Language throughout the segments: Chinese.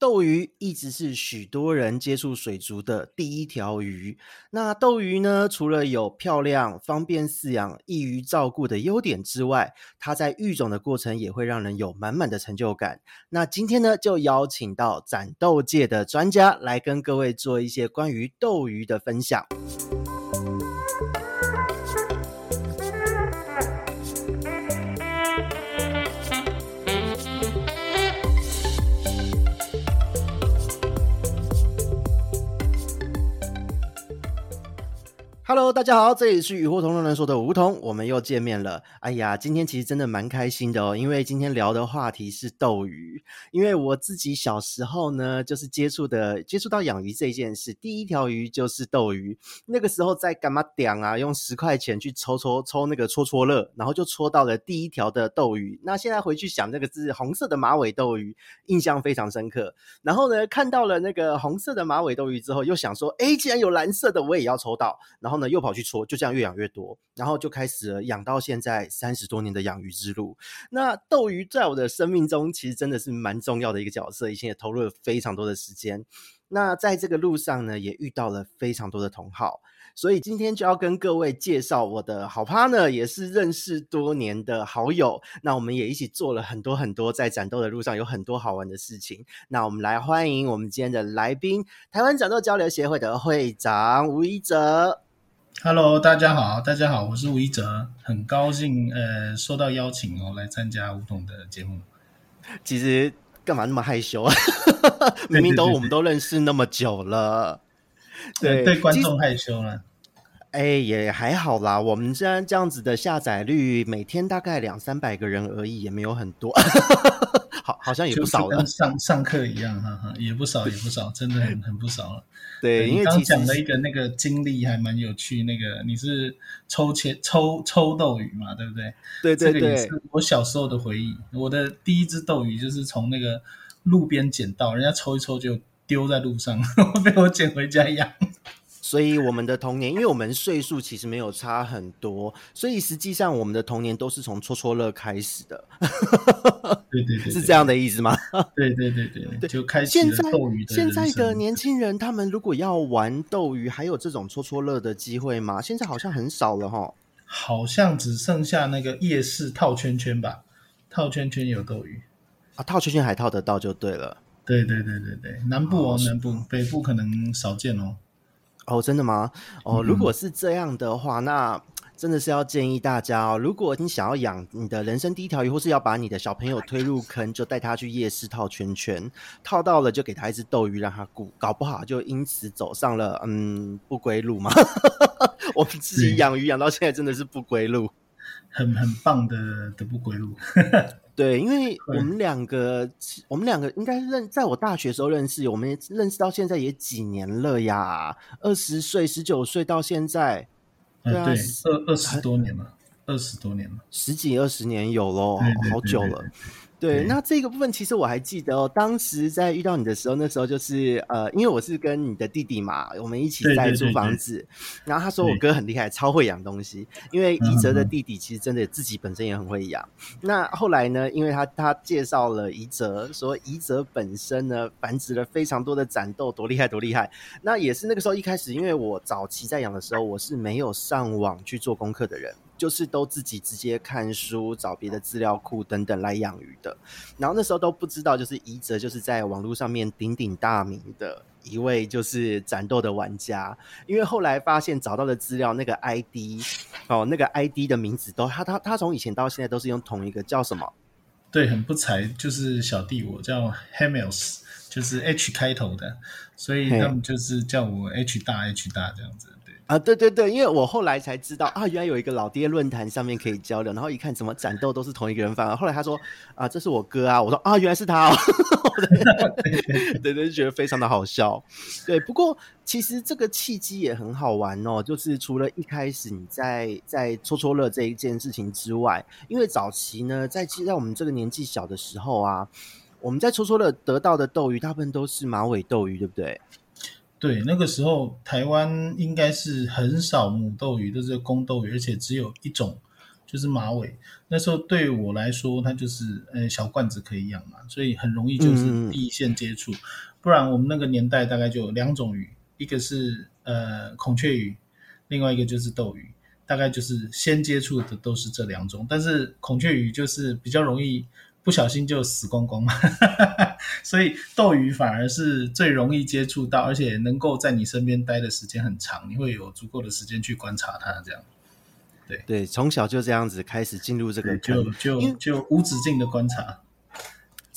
斗鱼一直是许多人接触水族的第一条鱼。那斗鱼呢，除了有漂亮、方便饲养、易于照顾的优点之外，它在育种的过程也会让人有满满的成就感。那今天呢，就邀请到展斗界的专家来跟各位做一些关于斗鱼的分享。Hello，大家好，这里是鱼活通乱乱说的梧桐，我们又见面了。哎呀，今天其实真的蛮开心的哦，因为今天聊的话题是斗鱼。因为我自己小时候呢，就是接触的接触到养鱼这件事，第一条鱼就是斗鱼。那个时候在干嘛点啊，用十块钱去抽抽抽那个戳戳乐，然后就戳到了第一条的斗鱼。那现在回去想，那个是红色的马尾斗鱼，印象非常深刻。然后呢，看到了那个红色的马尾斗鱼之后，又想说，哎，既然有蓝色的，我也要抽到。然后呢，又跑去搓，就这样越养越多，然后就开始了养到现在三十多年的养鱼之路。那斗鱼在我的生命中其实真的是蛮重要的一个角色，以前也投入了非常多的时间。那在这个路上呢，也遇到了非常多的同好，所以今天就要跟各位介绍我的好 partner，也是认识多年的好友。那我们也一起做了很多很多在展斗的路上有很多好玩的事情。那我们来欢迎我们今天的来宾，台湾展斗交流协会的会长吴一哲。Hello，大家好，大家好，我是吴一哲，很高兴呃受到邀请哦来参加吴董的节目。其实干嘛那么害羞啊？明明都我们都认识那么久了，对对，对观众害羞了。哎，也还好啦，我们现在这样子的下载率，每天大概两三百个人而已，也没有很多。好，好像也不少了，跟上上课一样，哈哈，也不少，也不少，真的很很不少了。对，因为刚讲的一个那个经历还蛮有趣，那个你是抽签抽抽斗鱼嘛，对不对？对对对，这个也是我小时候的回忆。我的第一只斗鱼就是从那个路边捡到，人家抽一抽就丢在路上，被我捡回家养。所以我们的童年，因为我们岁数其实没有差很多，所以实际上我们的童年都是从戳戳乐开始的。对对对，是这样的意思吗？对对对对，对就开始现在现在的年轻人，他们如果要玩斗鱼，还有这种戳戳乐的机会吗？现在好像很少了哈。好像只剩下那个夜市套圈圈吧，套圈圈有斗鱼啊，套圈圈还套得到就对了。对对对对对，南部哦，南部，北部可能少见哦。哦，真的吗？哦，如果是这样的话，嗯、那真的是要建议大家哦。如果你想要养你的人生第一条鱼，或是要把你的小朋友推入坑，就带他去夜市套圈圈，套到了就给他一只斗鱼让他顾，搞不好就因此走上了嗯不归路嘛。我们自己养鱼养到现在真的是不归路，很很棒的的不归路。对，因为 我们两个，我们两个应该是认，在我大学时候认识，我们认识到现在也几年了呀，二十岁、十九岁到现在，对啊，二二十多年了，二十多年了，十几二十年有咯，好久了。对，那这个部分其实我还记得哦。当时在遇到你的时候，那时候就是呃，因为我是跟你的弟弟嘛，我们一起在租房子。对对对对，然后他说我哥很厉害，超会养东西。因为宜泽的弟弟其实真的自己本身也很会养。那后来呢，因为他他介绍了宜泽，说宜泽本身呢繁殖了非常多的展豆，多厉害多厉害。那也是那个时候一开始，因为我早期在养的时候，我是没有上网去做功课的人。就是都自己直接看书、找别的资料库等等来养鱼的，然后那时候都不知道，就是宜哲就是在网络上面鼎鼎大名的一位就是展斗的玩家，因为后来发现找到的资料那个 ID 哦，那个 ID 的名字都他他他从以前到现在都是用同一个叫什么？对，很不才，就是小弟我叫 Hamels，就是 H 开头的，所以他们就是叫我 H 大 H 大这样子。啊，对对对，因为我后来才知道啊，原来有一个老爹论坛上面可以交流，然后一看怎么展斗都是同一个人发，后来他说啊，这是我哥啊，我说啊，原来是他哦，对 对，就觉得非常的好笑。对，不过其实这个契机也很好玩哦，就是除了一开始你在在戳戳乐这一件事情之外，因为早期呢，在其实在我们这个年纪小的时候啊，我们在抽抽乐得到的斗鱼大部分都是马尾斗鱼，对不对？对，那个时候台湾应该是很少母斗鱼，都是公斗鱼，而且只有一种就是马尾。那时候对我来说，它就是呃小罐子可以养嘛，所以很容易就是第一线接触。嗯、不然我们那个年代大概就有两种鱼，一个是呃孔雀鱼，另外一个就是斗鱼，大概就是先接触的都是这两种。但是孔雀鱼就是比较容易。不小心就死光光嘛，所以斗鱼反而是最容易接触到，而且能够在你身边待的时间很长，你会有足够的时间去观察它，这样。对对，从小就这样子开始进入这个，就就就无止境的观察。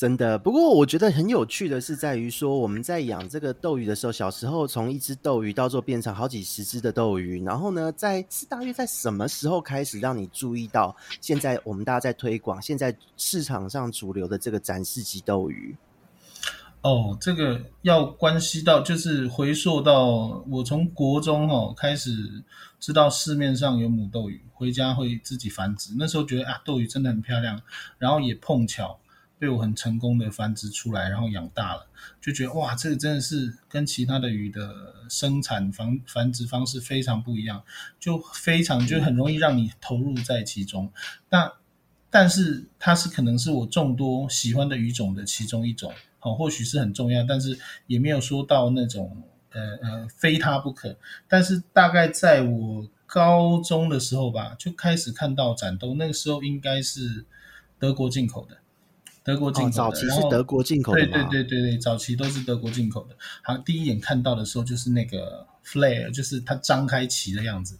真的，不过我觉得很有趣的是，在于说我们在养这个斗鱼的时候，小时候从一只斗鱼到做变成好几十只的斗鱼，然后呢，在是大约在什么时候开始让你注意到现在我们大家在推广现在市场上主流的这个展示级斗鱼？哦，这个要关系到就是回溯到我从国中哦开始知道市面上有母斗鱼，回家会自己繁殖，那时候觉得啊斗鱼真的很漂亮，然后也碰巧。被我很成功的繁殖出来，然后养大了，就觉得哇，这个真的是跟其他的鱼的生产繁繁殖方式非常不一样，就非常就很容易让你投入在其中。那但是它是可能是我众多喜欢的鱼种的其中一种，好，或许是很重要，但是也没有说到那种呃呃非它不可。但是大概在我高中的时候吧，就开始看到展斗，那个时候应该是德国进口的。德国进口的，早期是德国进口的，对对对对对，早期都是德国进口的。好像第一眼看到的时候，就是那个 flare，就是它张开鳍的样子，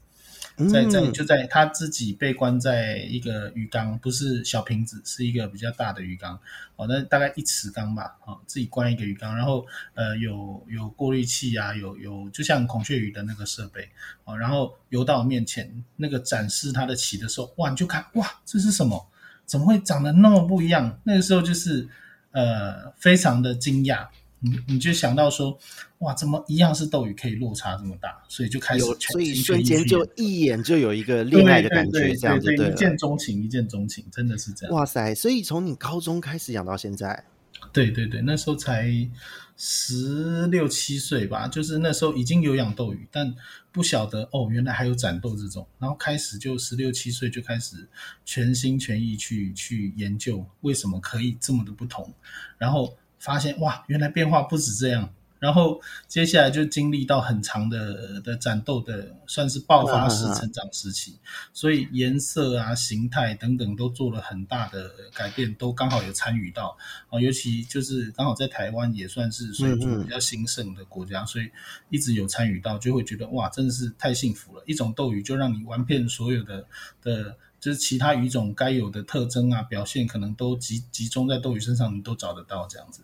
在在就在它自己被关在一个鱼缸，不是小瓶子，是一个比较大的鱼缸，哦，那大概一尺缸吧，哦，自己关一个鱼缸，然后呃有有过滤器啊，有有就像孔雀鱼的那个设备，哦，然后游到我面前那个展示它的鳍的时候，哇，你就看哇，这是什么？怎么会长得那么不一样？那个时候就是，呃，非常的惊讶。你你就想到说，哇，怎么一样是斗鱼，可以落差这么大？所以就开始，所以瞬间就一眼就有一个恋爱的感觉，这样子一见钟情，一见钟情，真的是这样。哇塞！所以从你高中开始养到现在，对对对，那时候才。十六七岁吧，就是那时候已经有养斗鱼，但不晓得哦，原来还有斩斗这种。然后开始就十六七岁就开始全心全意去去研究为什么可以这么的不同，然后发现哇，原来变化不止这样。然后接下来就经历到很长的的战斗的，算是爆发式成长时期，所以颜色啊、形态等等都做了很大的改变，都刚好有参与到啊。尤其就是刚好在台湾也算是水族比较兴盛的国家，所以一直有参与到，就会觉得哇，真的是太幸福了。一种斗鱼就让你玩遍所有的的，就是其他鱼种该有的特征啊、表现，可能都集集中在斗鱼身上，你都找得到这样子。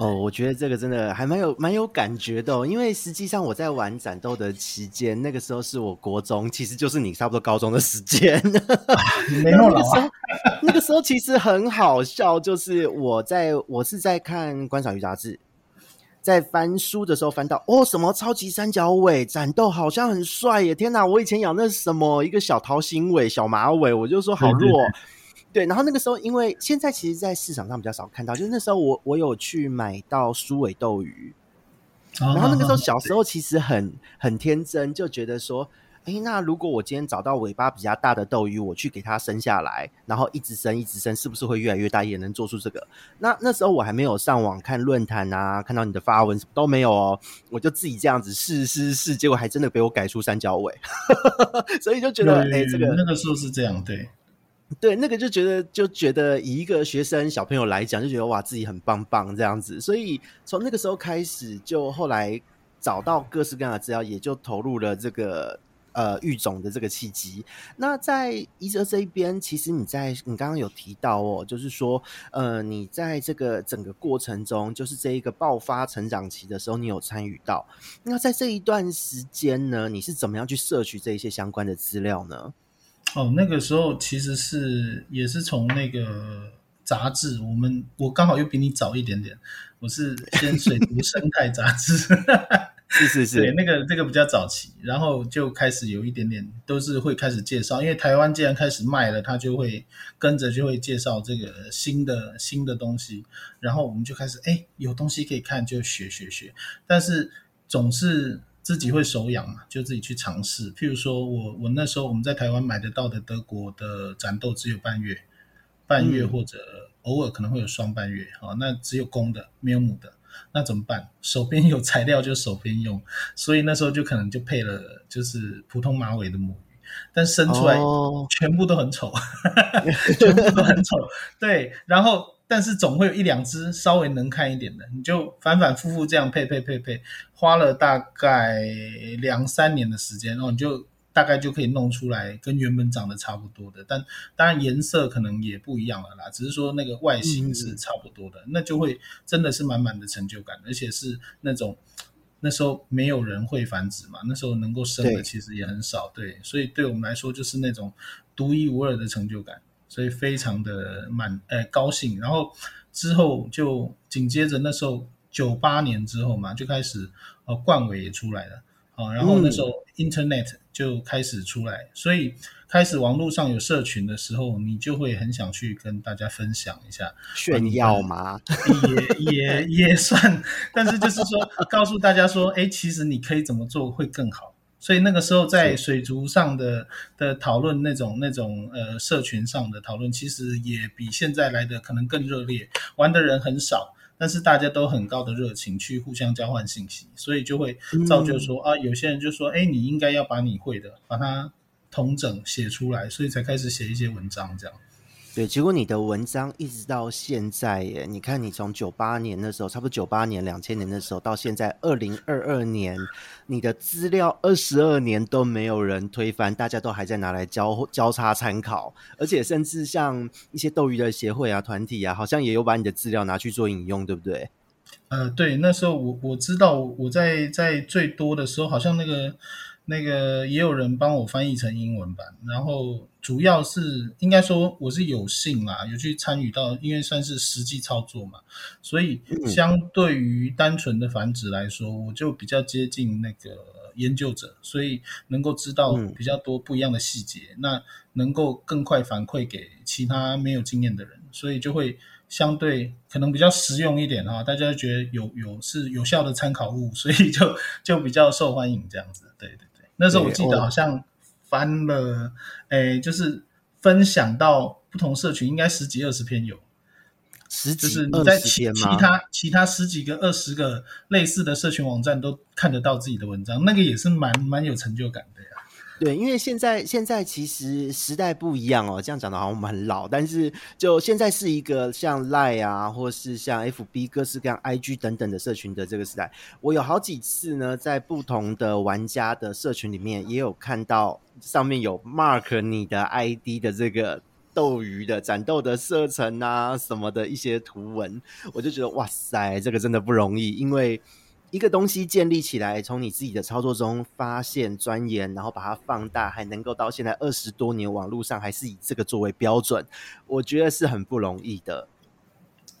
哦，我觉得这个真的还蛮有蛮有感觉的哦，因为实际上我在玩展斗的期间，那个时候是我国中，其实就是你差不多高中的时间。没那么老啊。那个时候其实很好笑，就是我在我是在看观赏鱼杂志，在翻书的时候翻到哦，什么超级三角尾展斗好像很帅耶！天哪，我以前养那是什么一个小桃心尾、小马尾，我就说好弱。对，然后那个时候，因为现在其实，在市场上比较少看到，就是那时候我我有去买到苏尾斗鱼，然后那个时候小时候其实很很天真，就觉得说，哎，那如果我今天找到尾巴比较大的斗鱼，我去给它生下来，然后一直生一直生，是不是会越来越大，也能做出这个？那那时候我还没有上网看论坛啊，看到你的发文什么都没有哦，我就自己这样子试试试，结果还真的被我改出三角尾，所以就觉得，哎，这个那个时候是这样，对。对，那个就觉得就觉得以一个学生小朋友来讲，就觉得哇，自己很棒棒这样子。所以从那个时候开始，就后来找到各式各样的资料，也就投入了这个呃育种的这个契机。那在宜泽这一边，其实你在你刚刚有提到哦，就是说呃，你在这个整个过程中，就是这一个爆发成长期的时候，你有参与到。那在这一段时间呢，你是怎么样去摄取这一些相关的资料呢？哦，那个时候其实是也是从那个杂志，我们我刚好又比你早一点点，我是先水 族生态杂志，是是是，对，那个那个比较早期，然后就开始有一点点都是会开始介绍，因为台湾既然开始卖了，他就会跟着就会介绍这个新的新的东西，然后我们就开始哎有东西可以看就学学学，但是总是。自己会手痒嘛，就自己去尝试。譬如说我我那时候我们在台湾买得到的德国的展豆只有半月，半月或者偶尔可能会有双半月，好，那只有公的没有母的，那怎么办？手边有材料就手边用，所以那时候就可能就配了就是普通马尾的母鱼，但生出来全部都很丑，哦、全部都很丑，对，然后。但是总会有一两只稍微能看一点的，你就反反复复这样配配配配，花了大概两三年的时间，然后你就大概就可以弄出来跟原本长得差不多的，但当然颜色可能也不一样了啦，只是说那个外形是差不多的，嗯、那就会真的是满满的成就感，而且是那种那时候没有人会繁殖嘛，那时候能够生的其实也很少，对，对，所以对我们来说就是那种独一无二的成就感。所以非常的满，呃，高兴，然后之后就紧接着那时候九八年之后嘛，就开始呃冠伟也出来了，啊，然后那时候 Internet 就开始出来，嗯、所以开始网络上有社群的时候，你就会很想去跟大家分享一下炫耀吗？也也也算，但是就是说告诉大家说，哎，其实你可以怎么做会更好。所以那个时候在水族上的的讨论，那种那种呃社群上的讨论，其实也比现在来的可能更热烈，玩的人很少，但是大家都很高的热情去互相交换信息，所以就会造就说、嗯、啊，有些人就说，哎，你应该要把你会的把它统整写出来，所以才开始写一些文章这样。对，结果你的文章一直到现在耶，你看你从九八年的时候，差不多九八年、两千年的时候，到现在二零二二年，你的资料二十二年都没有人推翻，大家都还在拿来交交叉参考，而且甚至像一些斗鱼的协会啊、团体啊，好像也有把你的资料拿去做引用，对不对？呃，对，那时候我我知道我在在最多的时候，好像那个。那个也有人帮我翻译成英文版，然后主要是应该说我是有幸啦，有去参与到，因为算是实际操作嘛，所以相对于单纯的繁殖来说，我就比较接近那个研究者，所以能够知道比较多不一样的细节，那能够更快反馈给其他没有经验的人，所以就会相对可能比较实用一点哈，大家觉得有有是有效的参考物，所以就就比较受欢迎这样子，对对。那时候我记得好像翻了，诶，就是分享到不同社群，应该十几二十篇有，十几就是你在其其他其他十几个二十个类似的社群网站都看得到自己的文章，那个也是蛮蛮有成就感的呀。对，因为现在现在其实时代不一样哦，这样讲的好像我们很老，但是就现在是一个像 Line 啊，或是像 FB 各式各样 IG 等等的社群的这个时代。我有好几次呢，在不同的玩家的社群里面，也有看到上面有 Mark 你的 ID 的这个斗鱼的展斗的射程啊什么的一些图文，我就觉得哇塞，这个真的不容易，因为。一个东西建立起来，从你自己的操作中发现、钻研，然后把它放大，还能够到现在二十多年，网络上还是以这个作为标准，我觉得是很不容易的。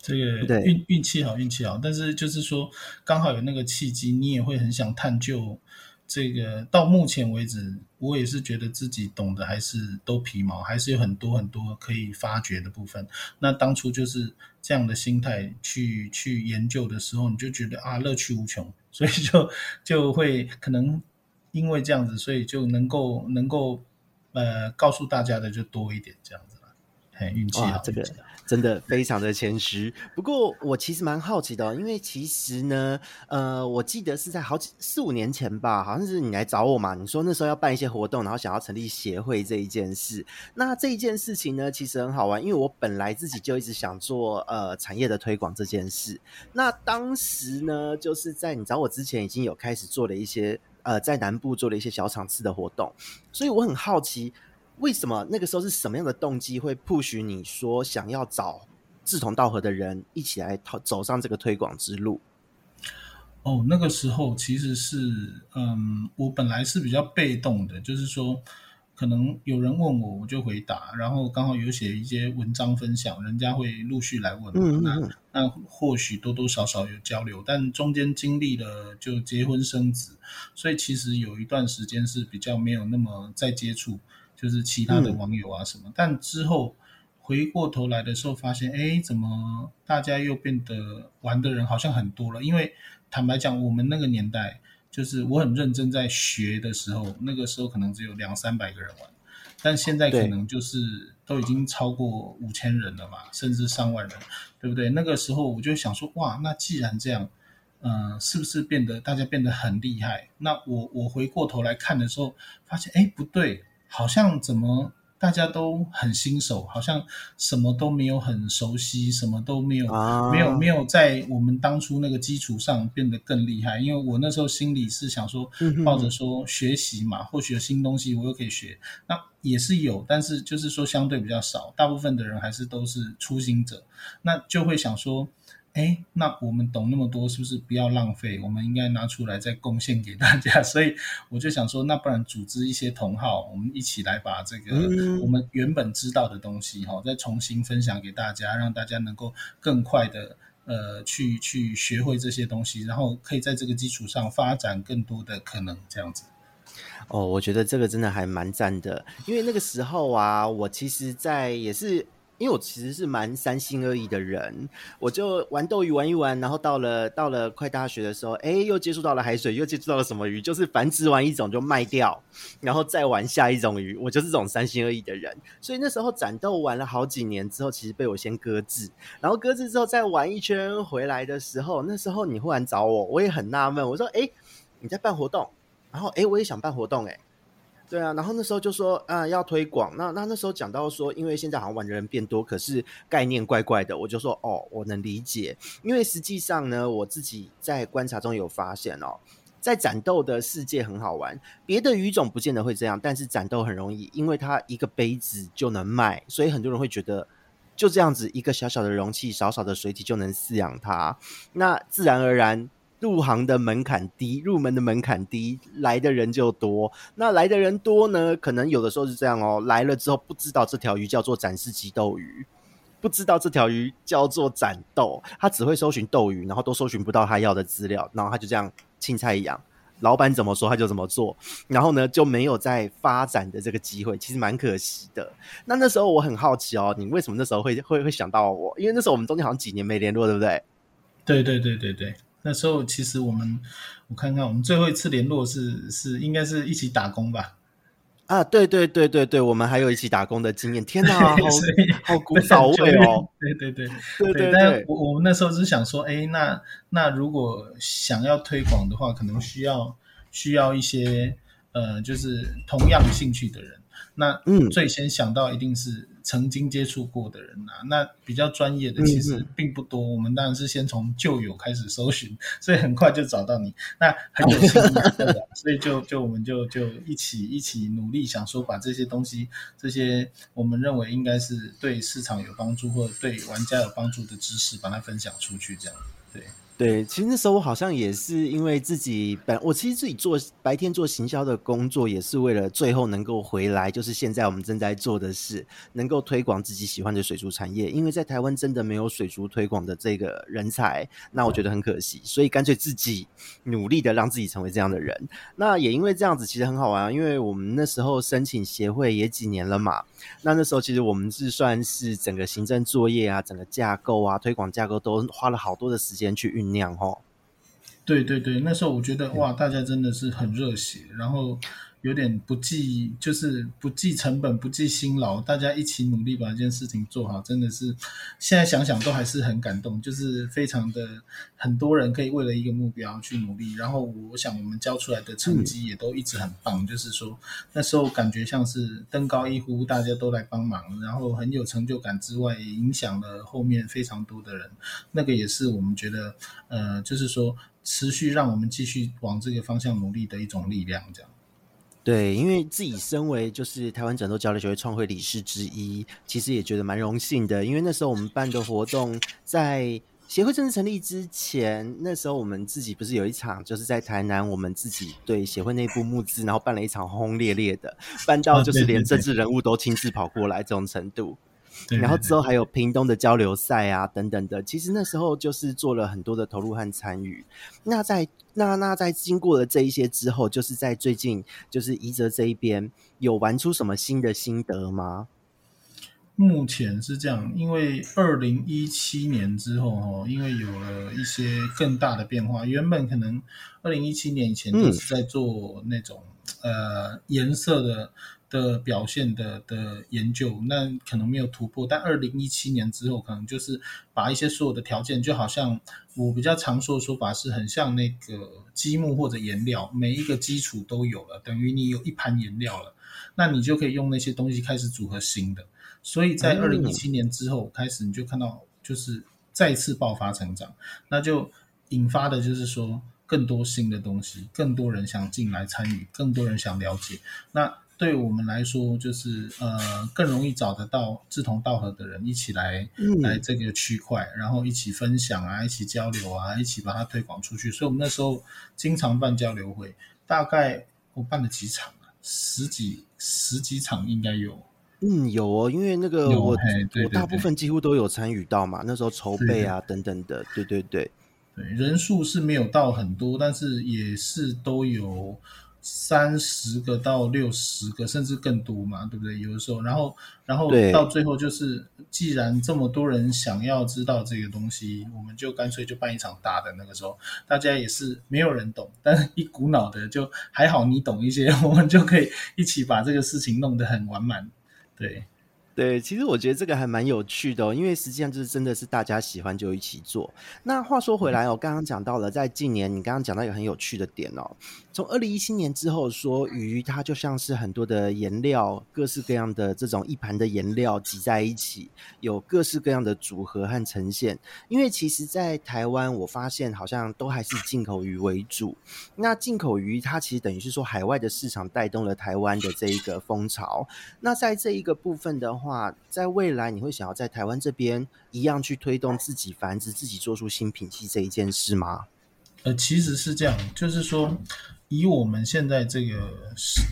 这个运运气好，运气好，但是就是说，刚好有那个契机，你也会很想探究。这个到目前为止，我也是觉得自己懂得还是都皮毛，还是有很多很多可以发掘的部分。那当初就是这样的心态去去研究的时候，你就觉得啊，乐趣无穷，所以就就会可能因为这样子，所以就能够能够呃告诉大家的就多一点这样子了。很，运气好，这个。真的非常的谦虚，不过我其实蛮好奇的，因为其实呢，呃，我记得是在好几四五年前吧，好像是你来找我嘛，你说那时候要办一些活动，然后想要成立协会这一件事。那这一件事情呢，其实很好玩，因为我本来自己就一直想做呃产业的推广这件事。那当时呢，就是在你找我之前，已经有开始做了一些呃在南部做了一些小场次的活动，所以我很好奇。为什么那个时候是什么样的动机会 push 你说想要找志同道合的人一起来走上这个推广之路？哦，那个时候其实是，嗯，我本来是比较被动的，就是说，可能有人问我，我就回答，然后刚好有写一些文章分享，人家会陆续来问，嗯嗯嗯，那那或许多多少少有交流，但中间经历了就结婚生子，所以其实有一段时间是比较没有那么再接触。就是其他的网友啊什么，嗯、但之后回过头来的时候，发现，哎，怎么大家又变得玩的人好像很多了？因为坦白讲，我们那个年代就是我很认真在学的时候，那个时候可能只有两三百个人玩，但现在可能就是都已经超过五千人了嘛，甚至上万人，对不对？那个时候我就想说，哇，那既然这样，嗯、呃，是不是变得大家变得很厉害？那我我回过头来看的时候，发现，哎，不对，好像怎么？大家都很新手，好像什么都没有很熟悉，什么都没有，啊、没有没有在我们当初那个基础上变得更厉害。因为我那时候心里是想说，抱着说学习嘛，或许有新东西我又可以学，那也是有，但是就是说相对比较少，大部分的人还是都是初心者，那就会想说。哎，那我们懂那么多，是不是不要浪费？我们应该拿出来再贡献给大家。所以 我就想说，那不然组织一些同好，我们一起来把这个我们原本知道的东西，哈、嗯，再重新分享给大家，让大家能够更快的呃去去学会这些东西，然后可以在这个基础上发展更多的可能，这样子。哦，我觉得这个真的还蛮赞的，因为那个时候啊，我其实，在也是。因为我其实是蛮三心二意的人，我就玩斗鱼玩一玩，然后到了到了快大学的时候，哎，又接触到了海水，又接触到了什么鱼，就是繁殖完一种就卖掉，然后再玩下一种鱼，我就是这种三心二意的人。所以那时候斩斗玩了好几年之后，其实被我先搁置，然后搁置之后再玩一圈回来的时候，那时候你忽然找我，我也很纳闷，我说，哎，你在办活动，然后哎，我也想办活动，哎。对啊，然后那时候就说啊要推广，那那那时候讲到说，因为现在好像玩的人变多，可是概念怪怪的，我就说哦，我能理解，因为实际上呢，我自己在观察中有发现哦，在斩斗的世界很好玩，别的鱼种不见得会这样，但是斩斗很容易，因为它一个杯子就能卖，所以很多人会觉得就这样子一个小小的容器，少少的水体就能饲养它，那自然而然。入行的门槛低，入门的门槛低，来的人就多。那来的人多呢，可能有的时候是这样哦。来了之后不知道这条鱼叫做展示级斗鱼，不知道这条鱼叫做斩斗，他只会搜寻斗鱼，然后都搜寻不到他要的资料，然后他就这样青菜一样，老板怎么说他就怎么做，然后呢就没有再发展的这个机会，其实蛮可惜的。那那时候我很好奇哦，你为什么那时候会会会想到我？因为那时候我们中间好像几年没联络，对不对？对对对对对。那时候其实我们，我看看我们最后一次联络是是应该是一起打工吧？啊，对对对对对，我们还有一起打工的经验。天哪，好好古早味哦！对对对 对对。但我我们那时候是想说，哎，那那如果想要推广的话，可能需要需要一些呃，就是同样兴趣的人。那嗯，最先想到一定是。曾经接触过的人呐、啊，那比较专业的其实并不多。嗯、我们当然是先从旧友开始搜寻，所以很快就找到你。那很有幸的，所以就就我们就就一起一起努力，想说把这些东西，这些我们认为应该是对市场有帮助或者对玩家有帮助的知识，把它分享出去，这样对。其实那时候我好像也是因为自己本我其实自己做白天做行销的工作，也是为了最后能够回来，就是现在我们正在做的事，能够推广自己喜欢的水族产业。因为在台湾真的没有水族推广的这个人才，那我觉得很可惜，所以干脆自己努力的让自己成为这样的人。那也因为这样子，其实很好玩啊，因为我们那时候申请协会也几年了嘛，那那时候其实我们是算是整个行政作业啊，整个架构啊，推广架构都花了好多的时间去运。酿哦，对对对，那时候我觉得哇，大家真的是很热血，然后。有点不计，就是不计成本、不计辛劳，大家一起努力把这件事情做好，真的是现在想想都还是很感动。就是非常的很多人可以为了一个目标去努力，然后我想我们交出来的成绩也都一直很棒。嗯、就是说那时候感觉像是登高一呼，大家都来帮忙，然后很有成就感之外，也影响了后面非常多的人。那个也是我们觉得，呃，就是说持续让我们继续往这个方向努力的一种力量，这样。对，因为自己身为就是台湾整斗交流协会创会理事之一，其实也觉得蛮荣幸的。因为那时候我们办的活动，在协会正式成立之前，那时候我们自己不是有一场，就是在台南，我们自己对协会内部募资，然后办了一场轰轰烈烈的，办到就是连政治人物都亲自跑过来这种程度。然后之后还有屏东的交流赛啊等等的，其实那时候就是做了很多的投入和参与。那在那那在经过了这一些之后，就是在最近就是宜泽这一边有玩出什么新的心得吗？目前是这样，因为二零一七年之后哦，因为有了一些更大的变化，原本可能二零一七年以前都是在做那种、嗯、呃颜色的。的表现的的研究，那可能没有突破，但二零一七年之后，可能就是把一些所有的条件，就好像我比较常说的说法是很像那个积木或者颜料，每一个基础都有了，等于你有一盘颜料了，那你就可以用那些东西开始组合新的。所以在二零一七年之后开始，你就看到就是再次爆发成长，那就引发的就是说更多新的东西，更多人想进来参与，更多人想了解，那。对我们来说，就是呃，更容易找得到志同道合的人一起来、嗯、来这个区块，然后一起分享啊，一起交流啊，一起把它推广出去。所以，我们那时候经常办交流会，大概我办了几场啊，十几十几场应该有。嗯，有哦，因为那个我我大部分几乎都有参与到嘛，那时候筹备啊等等的，对对对对，人数是没有到很多，但是也是都有。三十个到六十个，甚至更多嘛，对不对？有的时候，然后，然后到最后就是，既然这么多人想要知道这个东西，我们就干脆就办一场大的。那个时候，大家也是没有人懂，但是一股脑的就还好，你懂一些，我们就可以一起把这个事情弄得很完满，对。对，其实我觉得这个还蛮有趣的哦，因为实际上就是真的是大家喜欢就一起做。那话说回来哦，刚刚讲到了，在近年你刚刚讲到一个很有趣的点哦，从二零一七年之后说鱼它就像是很多的颜料，各式各样的这种一盘的颜料挤在一起，有各式各样的组合和呈现。因为其实，在台湾我发现好像都还是进口鱼为主。那进口鱼它其实等于是说海外的市场带动了台湾的这一个风潮。那在这一个部分的，话在未来，你会想要在台湾这边一样去推动自己繁殖、自己做出新品系这一件事吗？呃，其实是这样，就是说，以我们现在这个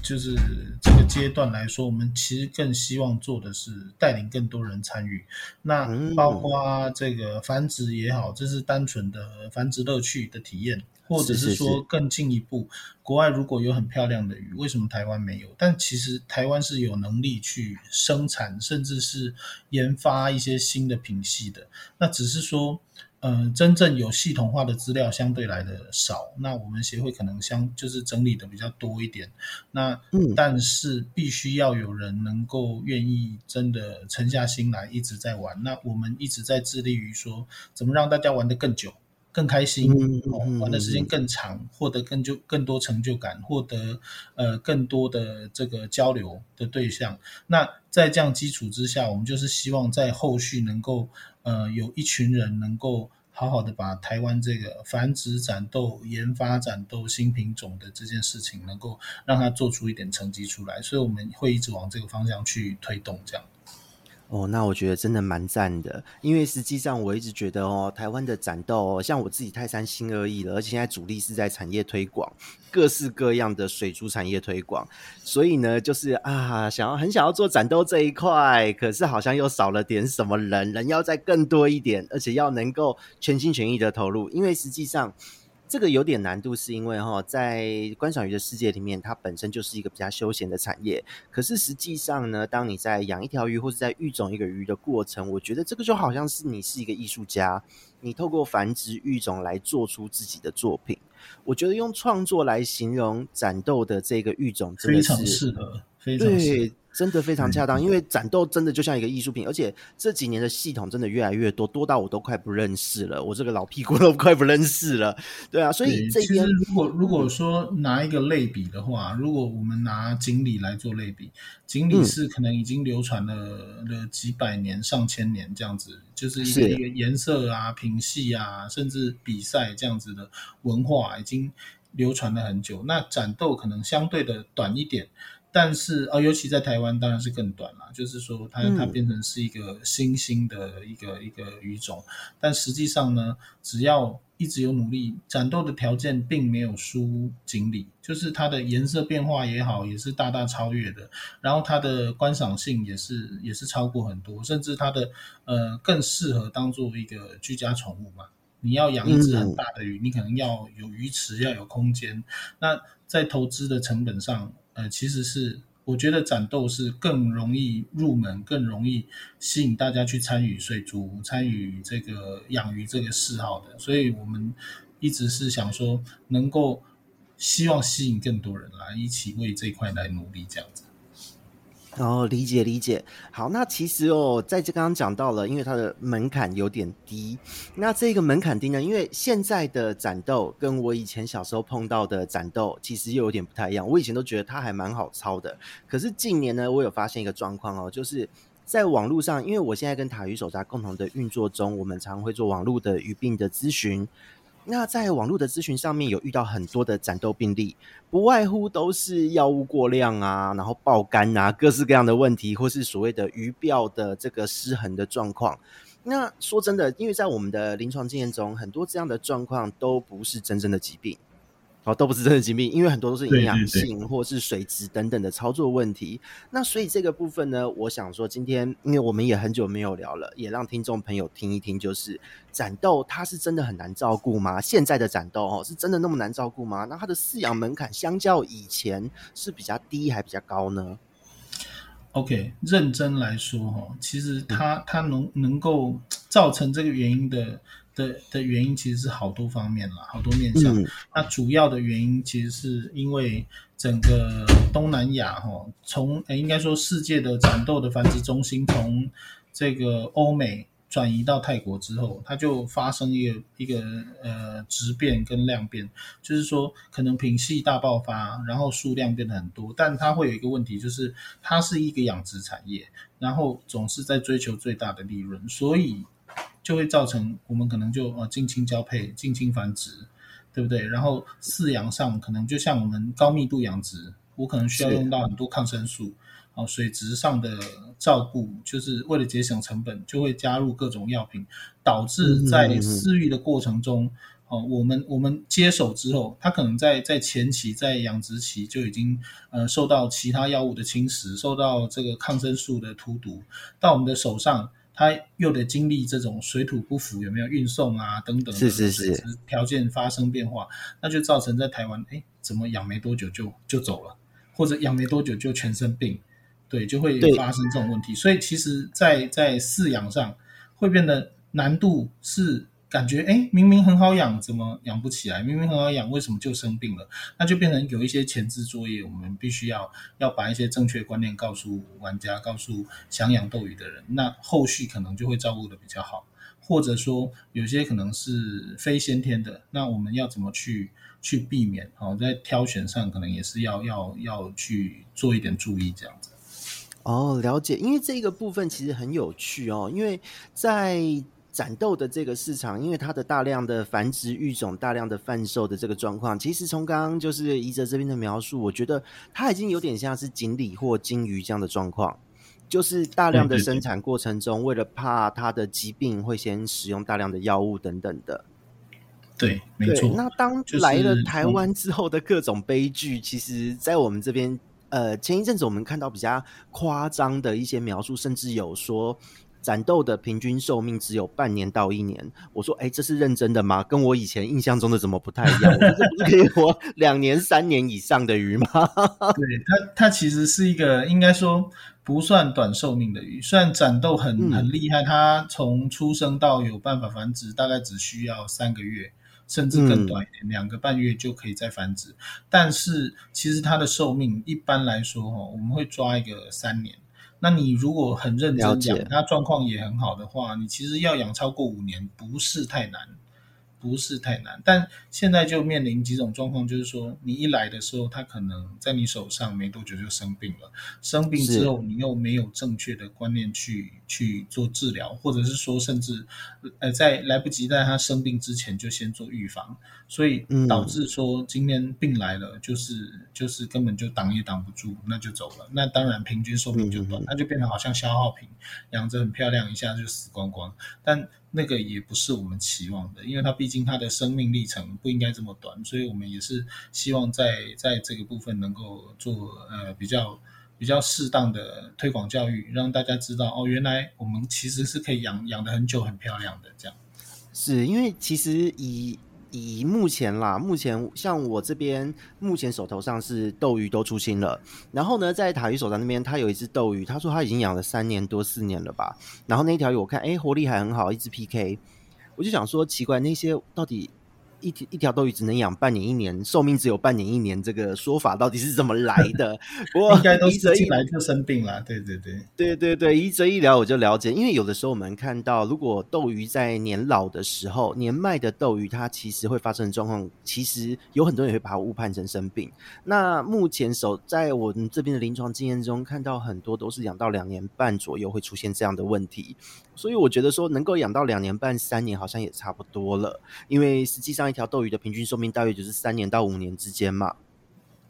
就是这个阶段来说，我们其实更希望做的是带领更多人参与。那包括这个繁殖也好，这是单纯的繁殖乐趣的体验。或者是说更进一步，国外如果有很漂亮的鱼，为什么台湾没有？但其实台湾是有能力去生产，甚至是研发一些新的品系的。那只是说，呃，真正有系统化的资料相对来的少。那我们协会可能相就是整理的比较多一点。那但是必须要有人能够愿意真的沉下心来一直在玩。那我们一直在致力于说，怎么让大家玩得更久。更开心，哦，玩的时间更长，获得更就更多成就感，获得呃更多的这个交流的对象。那在这样基础之下，我们就是希望在后续能够呃有一群人能够好好的把台湾这个繁殖展斗、研发展斗新品种的这件事情，能够让它做出一点成绩出来。所以我们会一直往这个方向去推动，这样。哦，那我觉得真的蛮赞的，因为实际上我一直觉得哦，台湾的展斗，像我自己太三心二意了，而且现在主力是在产业推广，各式各样的水族产业推广，所以呢，就是啊，想要很想要做展斗这一块，可是好像又少了点什么人，人要再更多一点，而且要能够全心全意的投入，因为实际上。这个有点难度，是因为哈，在观赏鱼的世界里面，它本身就是一个比较休闲的产业。可是实际上呢，当你在养一条鱼或者在育种一个鱼的过程，我觉得这个就好像是你是一个艺术家，你透过繁殖育种来做出自己的作品。我觉得用创作来形容展斗的这个育种，真的是非常适合，非常适合。真的非常恰当，因为展斗真的就像一个艺术品，而且这几年的系统真的越来越多，多到我都快不认识了，我这个老屁股都快不认识了。对啊，所以这边其实如果如果说拿一个类比的话，如果我们拿锦鲤来做类比，锦鲤是可能已经流传了了几百年、上千年这样子，就是一个一个颜色啊、品系啊，甚至比赛这样子的文化已经流传了很久。那展斗可能相对的短一点。但是呃、哦，尤其在台湾，当然是更短了。就是说它，它它变成是一个新兴的一个、嗯、一个鱼种。但实际上呢，只要一直有努力，战斗的条件并没有输锦鲤，就是它的颜色变化也好，也是大大超越的。然后它的观赏性也是也是超过很多，甚至它的呃更适合当做一个居家宠物嘛。你要养一只很大的鱼，嗯、你可能要有鱼池，要有空间。那在投资的成本上。呃，其实是我觉得展斗是更容易入门，更容易吸引大家去参与水族、参与这个养鱼这个嗜好的。所以我们一直是想说，能够希望吸引更多人来一起为这块来努力，这样子。哦，理解理解。好，那其实哦，在这刚刚讲到了，因为它的门槛有点低。那这个门槛低呢，因为现在的展斗跟我以前小时候碰到的展斗其实又有点不太一样。我以前都觉得它还蛮好操的，可是近年呢，我有发现一个状况哦，就是在网络上，因为我现在跟塔鱼手札共同的运作中，我们常会做网络的鱼病的咨询。那在网络的咨询上面有遇到很多的展斗病例，不外乎都是药物过量啊，然后爆肝啊，各式各样的问题，或是所谓的鱼鳔的这个失衡的状况。那说真的，因为在我们的临床经验中，很多这样的状况都不是真正的疾病。哦，都不是真的疾病，因为很多都是营养性或是水质等等的操作问题。那所以这个部分呢，我想说今天，因为我们也很久没有聊了，也让听众朋友听一听，就是展豆它是真的很难照顾吗？现在的展豆哦，是真的那么难照顾吗？那它的饲养门槛相较以前是比较低还比较高呢？OK，认真来说哈，其实它它能能够造成这个原因的。的的原因其实是好多方面啦，好多面向。嗯、那主要的原因其实是因为整个东南亚哈，从诶应该说世界的蚕豆的繁殖中心从这个欧美转移到泰国之后，它就发生一个一个呃质变跟量变，就是说可能品系大爆发，然后数量变得很多，但它会有一个问题，就是它是一个养殖产业，然后总是在追求最大的利润，所以。就会造成我们可能就呃近亲交配、近亲繁殖，对不对？然后饲养上可能就像我们高密度养殖，我可能需要用到很多抗生素，哦，水质上的照顾，就是为了节省成本，就会加入各种药品，导致在饲育的过程中，哦，我们我们接手之后，它可能在在前期在养殖期就已经呃受到其他药物的侵蚀，受到这个抗生素的荼毒，到我们的手上。它又得经历这种水土不服，有没有运送啊等等是是是条件发生变化，那就造成在台湾，哎，怎么养没多久就就走了，或者养没多久就全身病，对，就会发生这种问题。所以其实在，在在饲养上会变得难度是。感觉哎，明明很好养，怎么养不起来？明明很好养，为什么就生病了？那就变成有一些前置作业，我们必须要要把一些正确观念告诉玩家，告诉想养斗鱼的人。那后续可能就会照顾得比较好，或者说有些可能是非先天的，那我们要怎么去去避免？哦，在挑选上可能也是要要要去做一点注意，这样子。哦，了解，因为这个部分其实很有趣哦，因为在。展斗的这个市场，因为它的大量的繁殖育种、大量的贩售的这个状况，其实从刚刚就是宜泽这边的描述，我觉得它已经有点像是锦鲤或金鱼这样的状况，就是大量的生产过程中，为了怕它的疾病，会先使用大量的药物等等的。对，没错。那当来了台湾之后的各种悲剧，其实，在我们这边，呃，前一阵子我们看到比较夸张的一些描述，甚至有说。展斗的平均寿命只有半年到一年，我说，哎、欸，这是认真的吗？跟我以前印象中的怎么不太一样？这不是可以活两年、三年以上的鱼吗？对，它，它其实是一个应该说不算短寿命的鱼。虽然展斗很很厉害，它从出生到有办法繁殖，大概只需要三个月，甚至更短一点，两、嗯、个半月就可以再繁殖。但是其实它的寿命一般来说，哈，我们会抓一个三年。那你如果很认真讲，它状况也很好的话，你其实要养超过五年不是太难。不是太难，但现在就面临几种状况，就是说你一来的时候，他可能在你手上没多久就生病了，生病之后你又没有正确的观念去去做治疗，或者是说甚至呃在来不及在他生病之前就先做预防，所以导致说今天病来了，就是、嗯、就是根本就挡也挡不住，那就走了，那当然平均寿命就短，那、嗯、就变成好像消耗品，养着很漂亮，一下就死光光，但。那个也不是我们期望的，因为它毕竟它的生命历程不应该这么短，所以我们也是希望在在这个部分能够做呃比较比较适当的推广教育，让大家知道哦，原来我们其实是可以养养的很久很漂亮的这样。是因为其实以以目前啦，目前像我这边，目前手头上是斗鱼都出清了。然后呢，在塔鱼手上那边，他有一只斗鱼，他说他已经养了三年多四年了吧。然后那条鱼我看，哎，活力还很好，一直 PK。我就想说，奇怪，那些到底？一条一条斗鱼只能养半年一年，寿命只有半年一年，这个说法到底是怎么来的？不过 应该都是进来就生病了。对对对，对对对，一则一聊我就了解，因为有的时候我们看到，如果斗鱼在年老的时候，年迈的斗鱼它其实会发生的状况，其实有很多人会把它误判成生病。那目前手在我们这边的临床经验中，看到很多都是养到两年半左右会出现这样的问题。所以我觉得说能够养到两年半三年好像也差不多了，因为实际上一条斗鱼的平均寿命大约就是三年到五年之间嘛。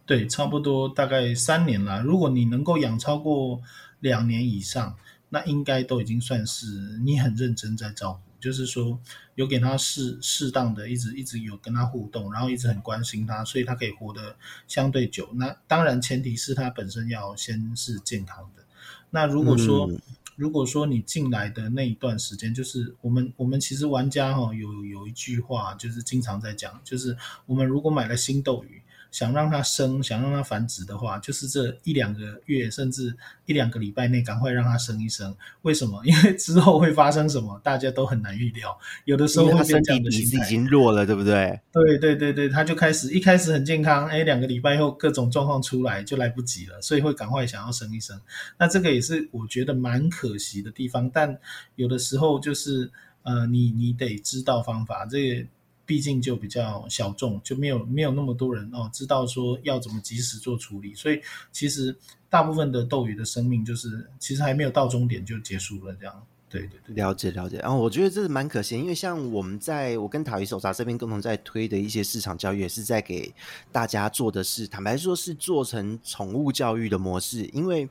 对，差不多大概三年啦。如果你能够养超过两年以上，那应该都已经算是你很认真在照顾，就是说有给他适适当的一直一直有跟他互动，然后一直很关心他，所以他可以活得相对久。那当然前提是他本身要先是健康的。那如果说，嗯如果说你进来的那一段时间，就是我们我们其实玩家哈有有一句话就是经常在讲，就是我们如果买了新斗鱼。想让它生，想让它繁殖的话，就是这一两个月，甚至一两个礼拜内，赶快让它生一生。为什么？因为之后会发生什么，大家都很难预料。有的时候它身体底子已经弱了，对不对？对对对对，它就开始一开始很健康，哎，两个礼拜后各种状况出来就来不及了，所以会赶快想要生一生。那这个也是我觉得蛮可惜的地方。但有的时候就是，呃，你你得知道方法，这个。毕竟就比较小众，就没有没有那么多人哦，知道说要怎么及时做处理，所以其实大部分的斗鱼的生命就是其实还没有到终点就结束了这样。对对对，了解了解。然后我觉得这是蛮可惜，因为像我们在我跟塔鱼手札这边共同在推的一些市场教育，也是在给大家做的是，坦白说是做成宠物教育的模式，因为。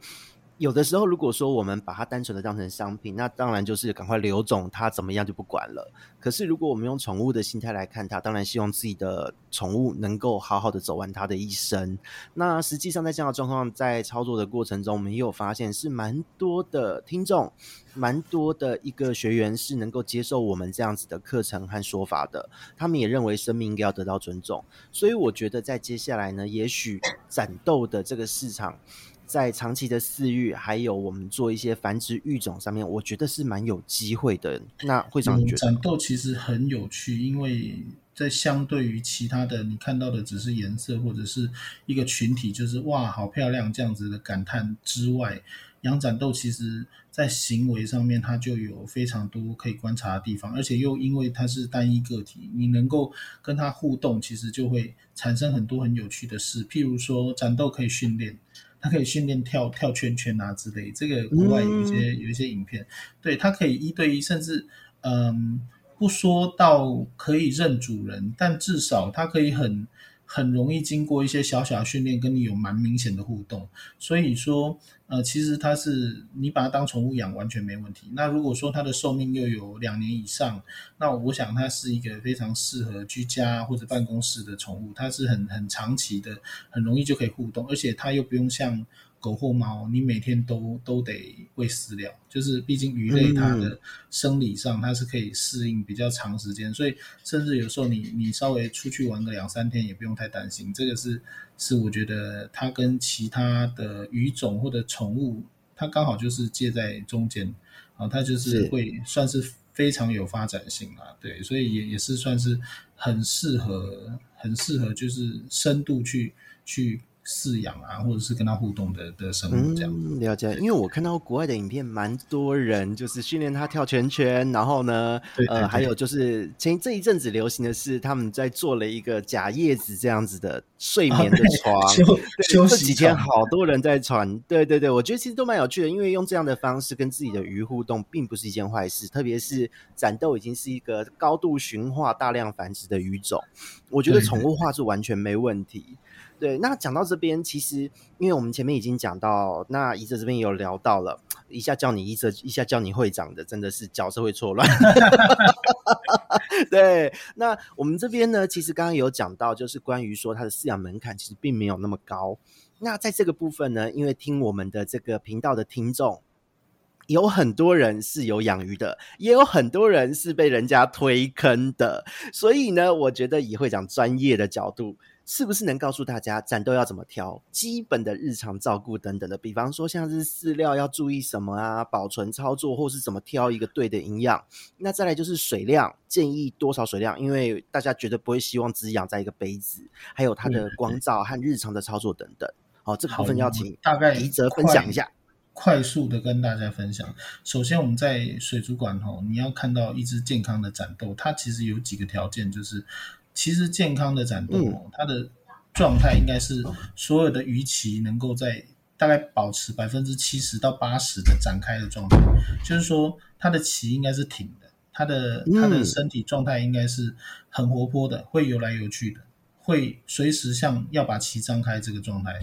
有的时候，如果说我们把它单纯的当成商品，那当然就是赶快留种，它怎么样就不管了。可是，如果我们用宠物的心态来看它，当然希望自己的宠物能够好好的走完它的一生。那实际上，在这样的状况在操作的过程中，我们也有发现是蛮多的听众，蛮多的一个学员是能够接受我们这样子的课程和说法的。他们也认为生命应该要得到尊重。所以，我觉得在接下来呢，也许展斗的这个市场。在长期的饲育，还有我们做一些繁殖育种上面，我觉得是蛮有机会的。那会长觉得，展斗其实很有趣，因为在相对于其他的，你看到的只是颜色或者是一个群体，就是哇，好漂亮这样子的感叹之外，养展斗其实在行为上面它就有非常多可以观察的地方，而且又因为它是单一个体，你能够跟它互动，其实就会产生很多很有趣的事。譬如说，展斗可以训练。它可以训练跳跳圈圈啊之类，这个国外有一些、嗯、有一些影片，对，它可以一对一，甚至嗯，不说到可以认主人，但至少它可以很。很容易经过一些小小的训练，跟你有蛮明显的互动。所以说，呃，其实它是你把它当宠物养完全没问题。那如果说它的寿命又有两年以上，那我想它是一个非常适合居家或者办公室的宠物。它是很很长期的，很容易就可以互动，而且它又不用像。狗或猫，你每天都都得喂饲料，就是毕竟鱼类它的生理上它是可以适应比较长时间，嗯、所以甚至有时候你你稍微出去玩个两三天也不用太担心。这个是是我觉得它跟其他的鱼种或者宠物，它刚好就是介在中间啊，它就是会算是非常有发展性啊，对，所以也也是算是很适合很适合就是深度去去。饲养啊，或者是跟它互动的的生物这样、嗯、了解。因为我看到国外的影片，蛮多人就是训练它跳圈圈，然后呢，呃，还有就是前这一阵子流行的是他们在做了一个假叶子这样子的睡眠的床，啊、对这几天好多人在传，对对对，我觉得其实都蛮有趣的，因为用这样的方式跟自己的鱼互动，并不是一件坏事，特别是展斗已经是一个高度驯化、大量繁殖的鱼种，我觉得宠物化是完全没问题。对，那讲到这边，其实因为我们前面已经讲到，那宜泽这边有聊到了，一下叫你宜泽，一下叫你会长的，真的是角色会错乱。对，那我们这边呢，其实刚刚有讲到，就是关于说它的饲养门槛其实并没有那么高。那在这个部分呢，因为听我们的这个频道的听众。有很多人是有养鱼的，也有很多人是被人家推坑的。所以呢，我觉得以会长专业的角度，是不是能告诉大家战斗要怎么挑，基本的日常照顾等等的？比方说，像是饲料要注意什么啊，保存操作，或是怎么挑一个对的营养。那再来就是水量，建议多少水量？因为大家绝对不会希望只养在一个杯子，还有它的光照和日常的操作等等。好，这个部分要请大概宜泽分享一下。快速的跟大家分享。首先，我们在水族馆吼，你要看到一只健康的展斗，它其实有几个条件，就是其实健康的展斗，嗯、它的状态应该是所有的鱼鳍能够在大概保持百分之七十到八十的展开的状态，就是说它的鳍应该是挺的，它的它的身体状态应该是很活泼的，会游来游去的，会随时像要把鳍张开这个状态。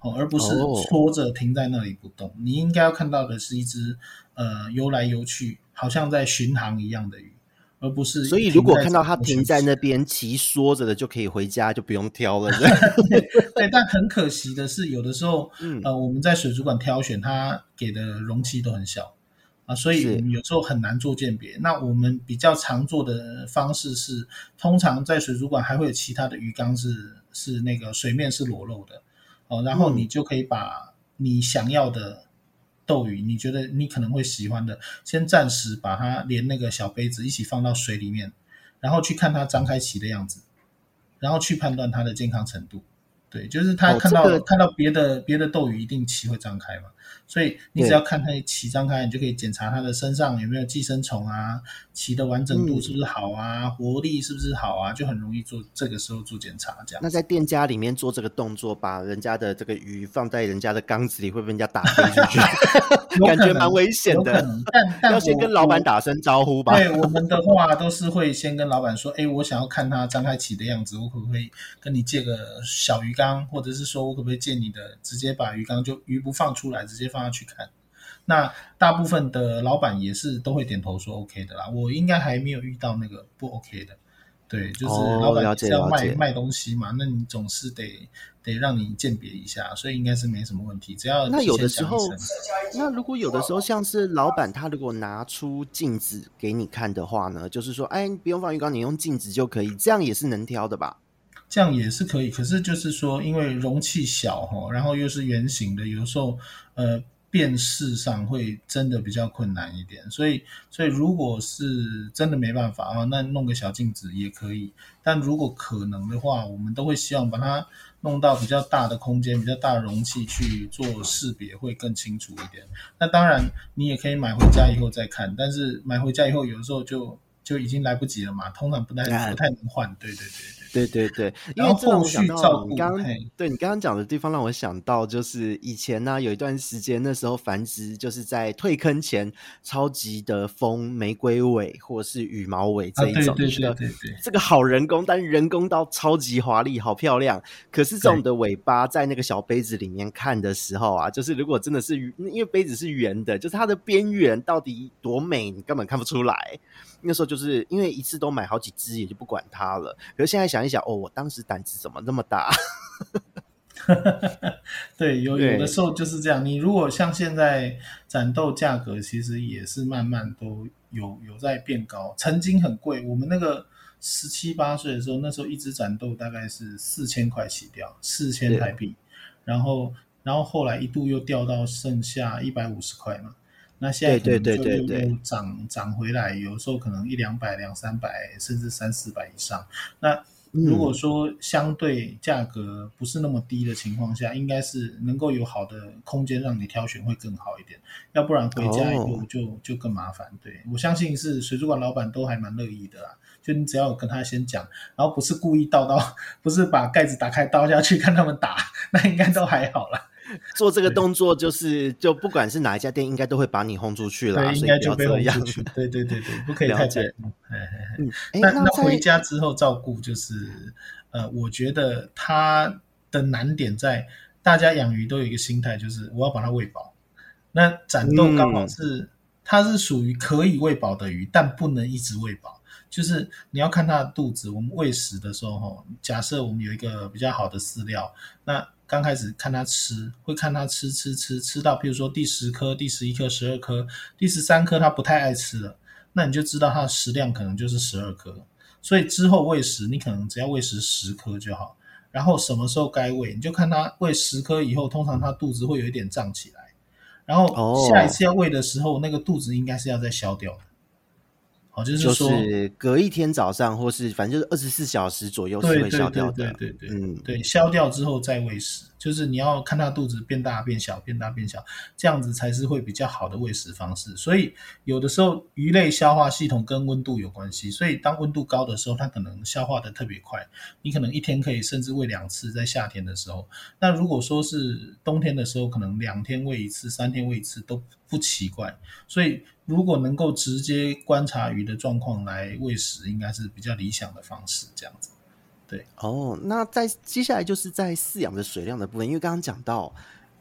哦，而不是缩着停在那里不动。Oh. 你应该要看到的是一只呃游来游去，好像在巡航一样的鱼，而不是。所以如果看到它停在那边，齐缩着的就可以回家，就不用挑了。对，对，但很可惜的是，有的时候，嗯、呃，我们在水族馆挑选，它给的容器都很小啊，所以我们有时候很难做鉴别。那我们比较常做的方式是，通常在水族馆还会有其他的鱼缸是是那个水面是裸露的。哦，然后你就可以把你想要的斗鱼，嗯、你觉得你可能会喜欢的，先暂时把它连那个小杯子一起放到水里面，然后去看它张开鳍的样子，然后去判断它的健康程度。对，就是他看到、哦这个、看到别的别的斗鱼一定鳍会张开嘛，所以你只要看它鳍张开，你就可以检查它的身上有没有寄生虫啊，鳍的完整度是不是好啊，嗯、活力是不是好啊，就很容易做这个时候做检查这样。那在店家里面做这个动作，把人家的这个鱼放在人家的缸子里，会被人家打飞出去？感觉蛮危险的。但但要先跟老板打声招呼吧。对，我们的话都是会先跟老板说，哎，我想要看它张开鳍的样子，我可不可以跟你借个小鱼缸，或者是说我可不可以借你的，直接把鱼缸就鱼不放出来，直接放下去看。那大部分的老板也是都会点头说 OK 的啦。我应该还没有遇到那个不 OK 的。对，就是老板是要卖、哦、卖东西嘛，那你总是得得让你鉴别一下，所以应该是没什么问题。只要那有的时候，那如果有的时候像是老板他如果拿出镜子给你看的话呢，就是说，哎，你不用放浴缸，你用镜子就可以，这样也是能挑的吧？这样也是可以，可是就是说，因为容器小哈，然后又是圆形的，有时候呃。辨识上会真的比较困难一点，所以所以如果是真的没办法啊，那弄个小镜子也可以。但如果可能的话，我们都会希望把它弄到比较大的空间、比较大的容器去做识别，会更清楚一点。那当然，你也可以买回家以后再看，但是买回家以后有时候就就已经来不及了嘛，通常不太不太能换。对对对。对。对对，然后后续照顾你刚刚对你刚刚讲的地方让我想到，就是以前呢、啊、有一段时间，那时候繁殖就是在退坑前超级的封玫瑰尾或是羽毛尾这一种，对。对。对，这个好人工，但是人工到超级华丽，好漂亮。可是这种的尾巴在那个小杯子里面看的时候啊，就是如果真的是因为杯子是圆的，就是它的边缘到底多美，你根本看不出来。那时候就是因为一次都买好几只，也就不管它了。可是现在想一想，哦，我当时胆子怎么那么大？对，有有的时候就是这样。你如果像现在展豆价格，其实也是慢慢都有有在变高。曾经很贵，我们那个十七八岁的时候，那时候一只展豆大概是四千块起掉，四千台币。然后然后后来一度又掉到剩下一百五十块嘛。那现在可能就又又涨涨回来，有时候可能一两百、两三百，甚至三四百以上。那如果说相对价格不是那么低的情况下，嗯、应该是能够有好的空间让你挑选会更好一点。要不然回家以后就、哦、就更麻烦。对，我相信是水族馆老板都还蛮乐意的啦。就你只要跟他先讲，然后不是故意倒到，不是把盖子打开倒下去看他们打，那应该都还好啦。做这个动作就是，就不管是哪一家店，应该都会把你轰出去了。对，应该就被轰出去。对对对对，不可以太这样。那那回家之后照顾，就是呃，我觉得它的难点在大家养鱼都有一个心态，就是我要把它喂饱。那展豆刚好是，它是属于可以喂饱的鱼，但不能一直喂饱。就是你要看它的肚子，我们喂食的时候，哈，假设我们有一个比较好的饲料，那刚开始看他吃，会看他吃吃吃吃到，譬如说第十颗、第十一颗、十二颗、第十三颗，他不太爱吃了，那你就知道它的食量可能就是十二颗。所以之后喂食，你可能只要喂食十颗就好。然后什么时候该喂，你就看他喂十颗以后，通常他肚子会有一点胀起来。然后下一次要喂的时候，那个肚子应该是要再消掉的。好，就是说，就是隔一天早上，或是反正就是二十四小时左右是会消掉的。对对对对，嗯，对，消掉之后再喂食，就是你要看它肚子变大变小，变大变小，这样子才是会比较好的喂食方式。所以有的时候鱼类消化系统跟温度有关系，所以当温度高的时候，它可能消化的特别快。你可能一天可以甚至喂两次，在夏天的时候。那如果说是冬天的时候，可能两天喂一次，三天喂一次都不奇怪。所以。如果能够直接观察鱼的状况来喂食，应该是比较理想的方式。这样子，对。哦，那在接下来就是在饲养的水量的部分，因为刚刚讲到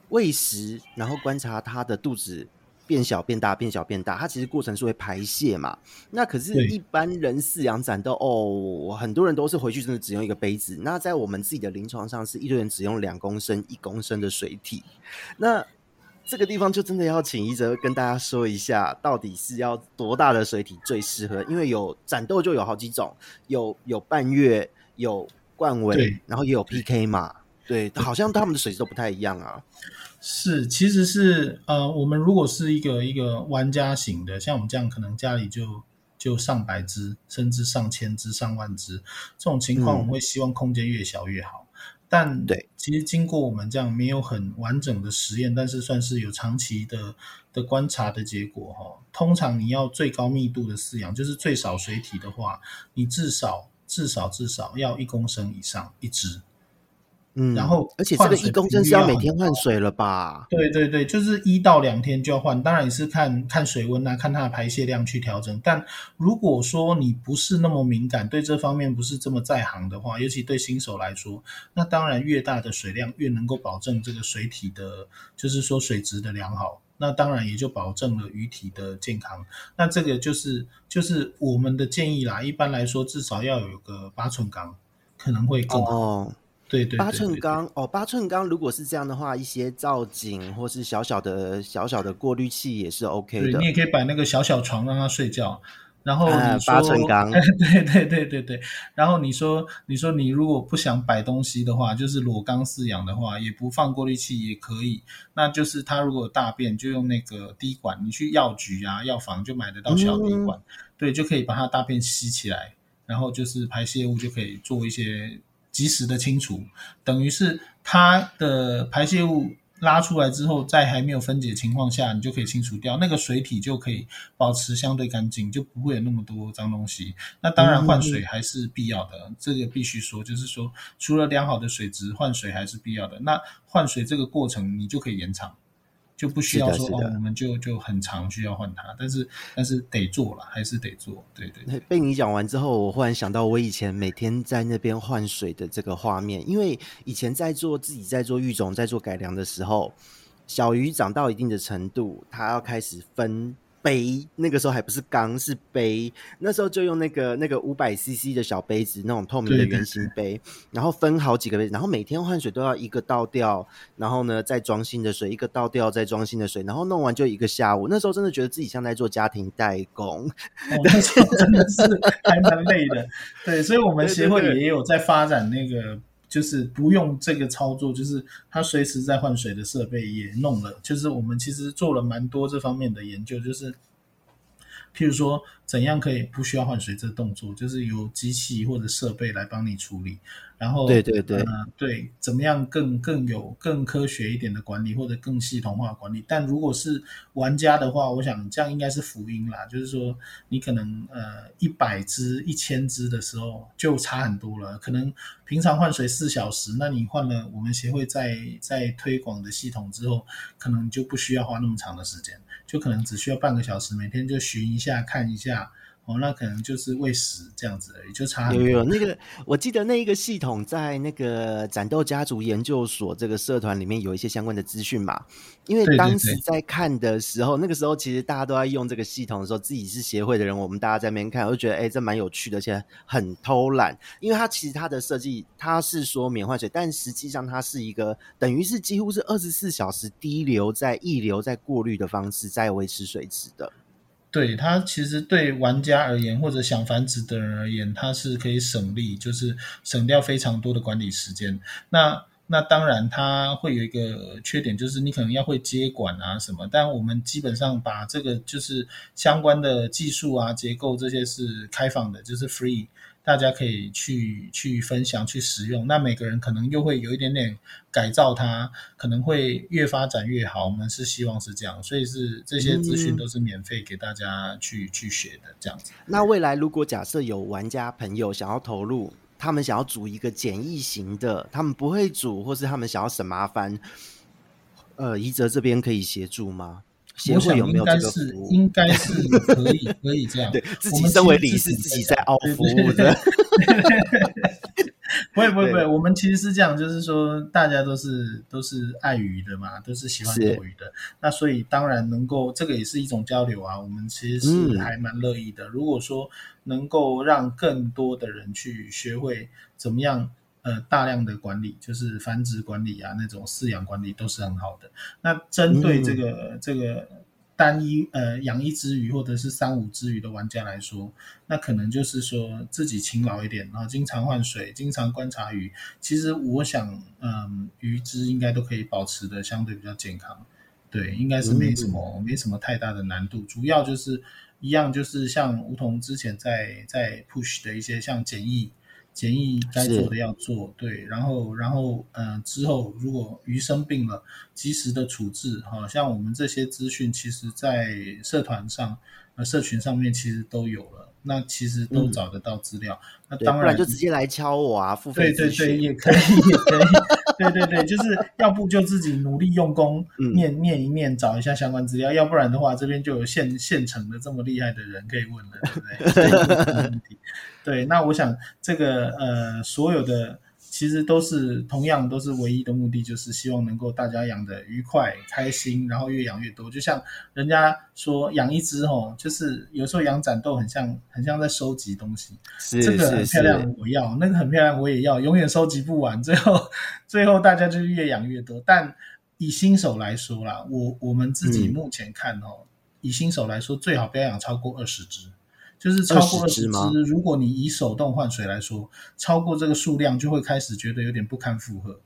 喂食，然后观察它的肚子变小、变大、变小、变大，它其实过程是会排泄嘛。那可是，一般人饲养展都哦，很多人都是回去真的只用一个杯子。那在我们自己的临床上，是一堆人只用两公升、一公升的水体。那这个地方就真的要请一泽跟大家说一下，到底是要多大的水体最适合？因为有战斗就有好几种，有有半月，有冠尾，然后也有 PK 嘛。对，好像他们的水质都不太一样啊。是，其实是呃，我们如果是一个一个玩家型的，像我们这样，可能家里就就上百只，甚至上千只、上万只，这种情况，我们会希望空间越小越好。嗯但对，其实经过我们这样没有很完整的实验，但是算是有长期的的观察的结果哈。通常你要最高密度的饲养，就是最少水体的话，你至少至少至少要一公升以上一只。嗯，然后而且这个一公升是要每天换水了吧？对对对，就是一到两天就要换，当然也是看看水温啊，看它的排泄量去调整。但如果说你不是那么敏感，对这方面不是这么在行的话，尤其对新手来说，那当然越大的水量越能够保证这个水体的，就是说水质的良好，那当然也就保证了鱼体的健康。那这个就是就是我们的建议啦，一般来说至少要有个八寸缸，可能会更好。哦对对，对，对，对，八寸缸哦，八寸缸如果是这样的话，一些造景或是小小的小小的过滤器也是 OK 的。你也可以摆那个小小床让它睡觉，然后你说、啊、八寸缸，对对对对对。然后你说你说你如果不想摆东西的话，就是裸缸饲养的话，也不放过滤器也可以。那就是它如果大便就用那个滴管，你去药局啊药房就买得到小滴管，嗯、对，就可以把它大便吸起来，然后就是排泄物就可以做一些。及时的清除，等于是它的排泄物拉出来之后，在还没有分解情况下，你就可以清除掉，那个水体就可以保持相对干净，就不会有那么多脏东西。那当然换水还是必要的，嗯、这个必须说，就是说除了良好的水质，换水还是必要的。那换水这个过程你就可以延长。就不需要说哦，我们就就很常需要换它，但是但是得做了，还是得做。对对，对。被你讲完之后，我忽然想到我以前每天在那边换水的这个画面，因为以前在做自己在做育种、在做改良的时候，小鱼长到一定的程度，它要开始分。杯那个时候还不是缸，是杯。那时候就用那个那个五百 CC 的小杯子，那种透明的圆形杯，然后分好几个杯，然后每天换水都要一个倒掉，然后呢再装新的水，一个倒掉再装新的水，然后弄完就一个下午。那时候真的觉得自己像在做家庭代工，哦、那时候真的是还蛮累的。对，所以我们协会也有在发展那个。就是不用这个操作，就是它随时在换水的设备也弄了。就是我们其实做了蛮多这方面的研究，就是譬如说怎样可以不需要换水这个动作，就是由机器或者设备来帮你处理。然后，对对对，呃，对，怎么样更更有更科学一点的管理，或者更系统化管理？但如果是玩家的话，我想这样应该是福音啦。就是说，你可能呃一百只、一千只的时候就差很多了。可能平常换水四小时，那你换了我们协会在在推广的系统之后，可能就不需要花那么长的时间，就可能只需要半个小时，每天就巡一下看一下。哦，那可能就是喂食这样子而已，就差。有有那个，我记得那一个系统在那个斩斗家族研究所这个社团里面有一些相关的资讯嘛。因为当时在看的时候，对对对，那个时候其实大家都在用这个系统的时候，自己是协会的人，我们大家在那边看，我就觉得哎，这蛮有趣的，而且很偷懒。因为它其实它的设计，它是说免换水，但实际上它是一个等于是几乎是二十四小时滴流在溢流在过滤的方式在维持水质的。对，它其实对玩家而言，或者想繁殖的人而言，它是可以省力，就是省掉非常多的管理时间。那那当然，它会有一个缺点，就是你可能要会接管啊什么。但我们基本上把这个就是相关的技术啊、结构这些是开放的，就是 free。大家可以去去分享、去使用。那每个人可能又会有一点点改造它，可能会越发展越好。我们是希望是这样，所以是这些资讯都是免费给大家去、嗯、去学的这样子。那未来如果假设有玩家朋友想要投入，他们想要组一个简易型的，他们不会组，或是他们想要省麻烦，呃，宜泽这边可以协助吗？我想应该是应该是可以可以这样，对自己身为理事，自己在凹服务的。不会不会不会，我们其实是这样，就是说大家都是都是爱鱼的嘛，都是喜欢钓鱼的。那所以当然能够这个也是一种交流啊，我们其实是还蛮乐意的。嗯、如果说能够让更多的人去学会怎么样。呃，大量的管理就是繁殖管理啊，那种饲养管理都是很好的。那针对这个、嗯、这个单一呃养一只鱼或者是三五只鱼的玩家来说，那可能就是说自己勤劳一点，然后经常换水，经常观察鱼。其实我想，嗯，鱼只应该都可以保持的相对比较健康。对，应该是没什么、嗯、没什么太大的难度。主要就是一样，就是像梧桐之前在在 push 的一些像检疫。检疫该做的要做，对，然后，然后，呃，之后如果鱼生病了，及时的处置，好像我们这些资讯，其实在社团上、呃，社群上面其实都有了。那其实都找得到资料，嗯、那当然就直接来敲我啊，付费对对对，也可以也可以，对对对，就是要不就自己努力用功念、嗯、念一念，找一下相关资料，要不然的话，这边就有现现成的这么厉害的人可以问了，对不对？对，那我想这个呃，所有的。其实都是同样，都是唯一的目的，就是希望能够大家养的愉快、开心，然后越养越多。就像人家说养一只吼，就是有时候养展豆很像，很像在收集东西。是这个很漂亮，我要那个很漂亮，我也要，永远收集不完。最后，最后大家就是越养越多。但以新手来说啦，我我们自己目前看哦，嗯、以新手来说，最好不要养超过二十只。就是超过二十只，如果你以手动换水来说，超过这个数量就会开始觉得有点不堪负荷。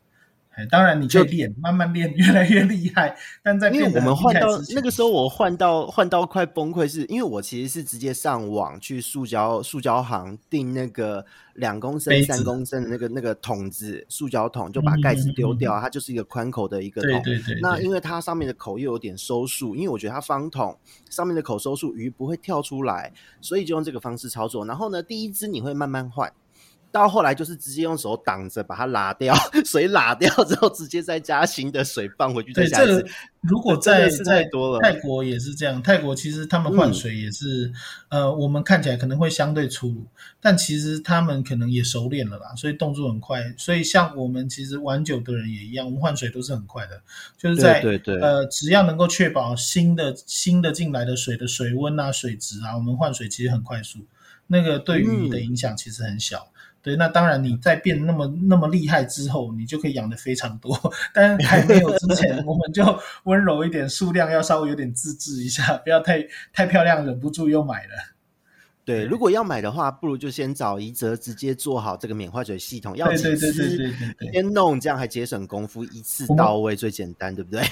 哎，当然你可以练，慢慢练，越来越厉害。但在因为我们换到那个时候，我换到换到快崩溃，是因为我其实是直接上网去塑胶塑胶行订那个两公升、三公升的那个那个桶子，塑胶桶，就把盖子丢掉，它就是一个宽口的一个桶。对对对。那因为它上面的口又有点收束，因为我觉得它方桶上面的口收束，鱼不会跳出来，所以就用这个方式操作。然后呢，第一只你会慢慢换。到后来就是直接用手挡着把它拉掉，水拉掉之后，直接再加新的水放回去再下一次。对，这个如果在在泰国也是这样，泰国其实他们换水也是，嗯、呃，我们看起来可能会相对粗鲁，但其实他们可能也熟练了啦，所以动作很快。所以像我们其实玩久的人也一样，我们换水都是很快的，就是在对对对呃，只要能够确保新的新的进来的水的水温啊、水质啊，我们换水其实很快速，那个对于你的影响其实很小。嗯对，那当然，你在变那么那么厉害之后，你就可以养的非常多。但还没有之前，我们就温柔一点，数量要稍微有点自制一下，不要太太漂亮，忍不住又买了。对，如果要买的话，不如就先找宜泽直接做好这个免化水系统，要几次先弄，这样还节省功夫，一次到位最简单，对不对？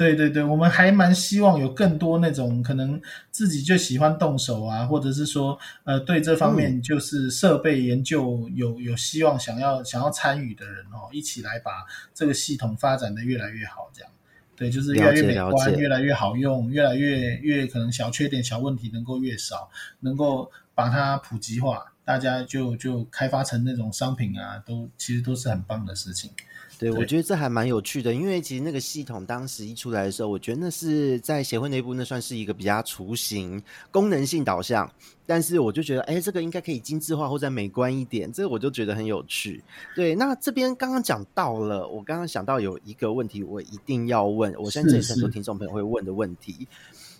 对对对，我们还蛮希望有更多那种可能自己就喜欢动手啊，或者是说呃对这方面就是设备研究有有希望想要想要参与的人哦，一起来把这个系统发展的越来越好，这样对，就是越来越美观，越来越好用，越来越越可能小缺点小问题能够越少，能够把它普及化。大家就就开发成那种商品啊，都其实都是很棒的事情。对，我觉得这还蛮有趣的，因为其实那个系统当时一出来的时候，我觉得那是在协会内部，那算是一个比较雏形、功能性导向。但是我就觉得，哎，这个应该可以精致化或者美观一点，这个我就觉得很有趣。对，那这边刚刚讲到了，我刚刚想到有一个问题，我一定要问，我相信这也是很多听众朋友会问的问题。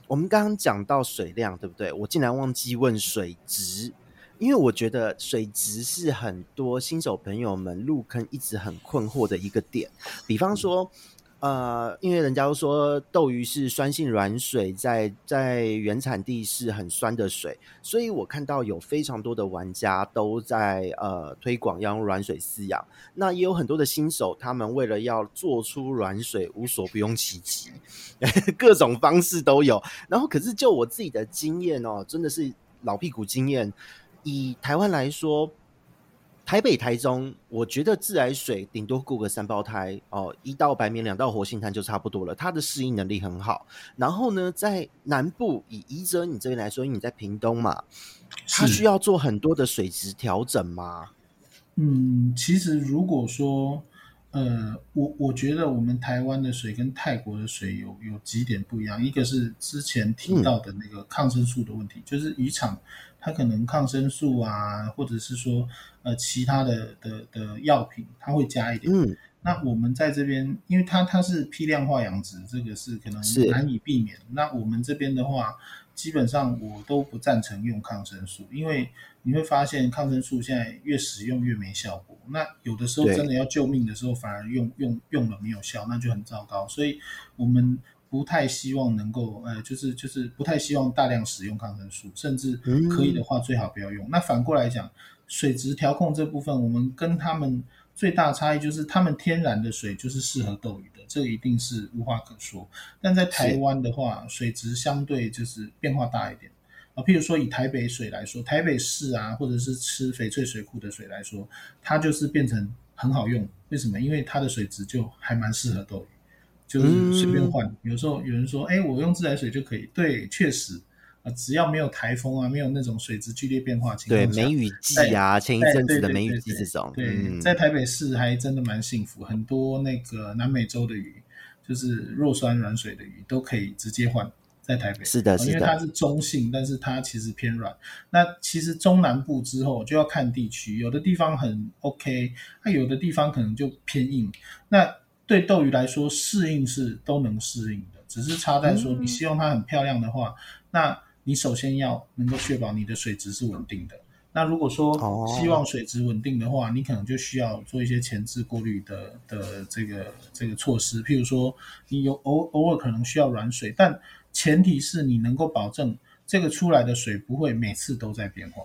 我们刚刚讲到水量，对不对？我竟然忘记问水质。因为我觉得水质是很多新手朋友们入坑一直很困惑的一个点。比方说，呃，因为人家都说斗鱼是酸性软水，在在原产地是很酸的水，所以我看到有非常多的玩家都在呃推广要用软水饲养。那也有很多的新手，他们为了要做出软水，无所不用其极，各种方式都有。然后，可是就我自己的经验哦，真的是老屁股经验。以台湾来说，台北、台中，我觉得自来水顶多顾个三胞胎哦，一道白棉，两道活性炭就差不多了。它的适应能力很好。然后呢，在南部，以宜泽你这边来说，因为你在屏东嘛，它需要做很多的水质调整吗？嗯，其实如果说。呃，我我觉得我们台湾的水跟泰国的水有有几点不一样，一个是之前提到的那个抗生素的问题，嗯、就是渔场它可能抗生素啊，或者是说呃其他的的的药品，它会加一点。嗯，那我们在这边，因为它它是批量化养殖，这个是可能难以避免。那我们这边的话。基本上我都不赞成用抗生素，因为你会发现抗生素现在越使用越没效果。那有的时候真的要救命的时候，反而用用用了没有效，那就很糟糕。所以我们不太希望能够呃，就是就是不太希望大量使用抗生素，甚至可以的话最好不要用。那反过来讲，水质调控这部分，我们跟他们最大差异就是，他们天然的水就是适合斗鱼的。这一定是无话可说，但在台湾的话，水质相对就是变化大一点啊。譬如说以台北水来说，台北市啊，或者是吃翡翠水库的水来说，它就是变成很好用。为什么？因为它的水质就还蛮适合斗鱼，就是随便换。有时候有人说，哎，我用自来水就可以。对，确实。啊，只要没有台风啊，没有那种水质剧烈变化情况下，对梅雨季啊，前一阵子的梅雨季这种，对，在台北市还真的蛮幸福，很多那个南美洲的鱼，就是弱酸软水的鱼，都可以直接换在台北。是的，是的，因为它是中性，但是它其实偏软。那其实中南部之后就要看地区，有的地方很 OK，那有的地方可能就偏硬。那对斗鱼来说，适应是都能适应的，只是差在说你希望它很漂亮的话，嗯、那。你首先要能够确保你的水质是稳定的。那如果说希望水质稳定的话，oh. 你可能就需要做一些前置过滤的的这个这个措施。譬如说，你有偶偶尔可能需要软水，但前提是你能够保证这个出来的水不会每次都在变化。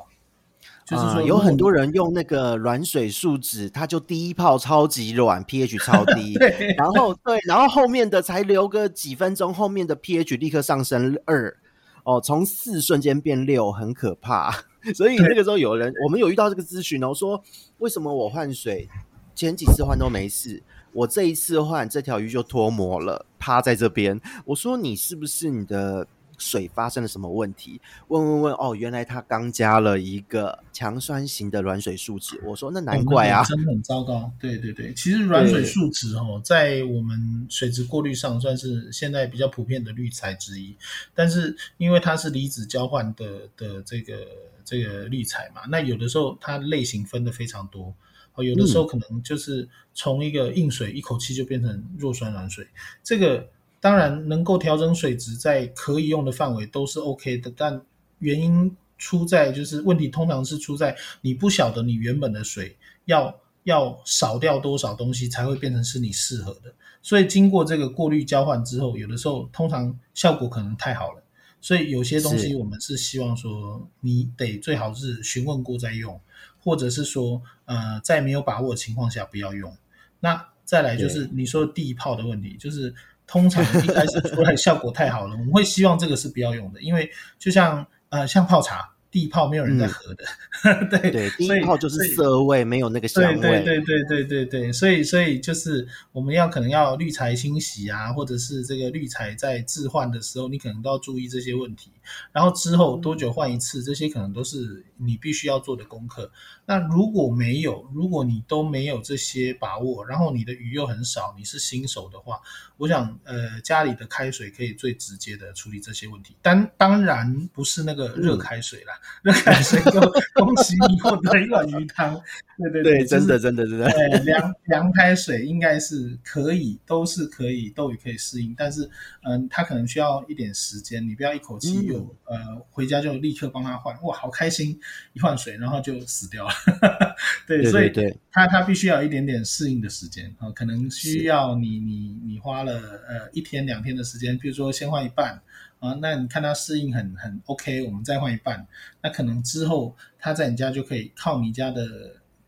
就是说，有很多人用那个软水树脂，它就第一泡超级软，pH 超低，对，然后对，然后后面的才留个几分钟，后面的 pH 立刻上升二。哦，从四瞬间变六，很可怕。所以那个时候有人，我们有遇到这个咨询哦，说为什么我换水前几次换都没事，我这一次换这条鱼就脱模了，趴在这边。我说你是不是你的？水发生了什么问题？问问问哦，原来他刚加了一个强酸型的软水树脂。我说那难怪啊，哦、真的很糟糕。对对对，其实软水树脂哦，在我们水质过滤上算是现在比较普遍的滤材之一。但是因为它是离子交换的的这个这个滤材嘛，那有的时候它类型分的非常多哦，有的时候可能就是从一个硬水一口气就变成弱酸软水，这个。当然能够调整水质在可以用的范围都是 OK 的，但原因出在就是问题通常是出在你不晓得你原本的水要要少掉多少东西才会变成是你适合的，所以经过这个过滤交换之后，有的时候通常效果可能太好了，所以有些东西我们是希望说你得最好是询问过再用，或者是说呃在没有把握的情况下不要用。那再来就是你说第一泡的问题，就是。通常一开始出来效果太好了，我们会希望这个是不要用的，因为就像呃像泡茶，第一泡没有人在喝的，嗯、对对，第一泡就是涩味，没有那个香味，对对对对对对，所以所以就是我们要可能要滤材清洗啊，或者是这个滤材在置换的时候，你可能都要注意这些问题，然后之后多久换一次，这些可能都是你必须要做的功课。那如果没有，如果你都没有这些把握，然后你的鱼又很少，你是新手的话，我想，呃，家里的开水可以最直接的处理这些问题。但当然不是那个热开水啦，嗯、热开水就恭喜你获得一碗鱼汤。对对对，真的真的真的。对，凉凉开水应该是可以，都是可以，斗鱼可以适应，但是，嗯、呃，它可能需要一点时间，你不要一口气有、嗯、呃回家就立刻帮他换，哇，好开心，一换水然后就死掉了。对，对，对，对，所以它它必须要一点点适应的时间啊，可能需要你你你花了呃一天两天的时间，比如说先换一半啊，那你看它适应很很 OK，我们再换一半，那可能之后它在你家就可以靠你家的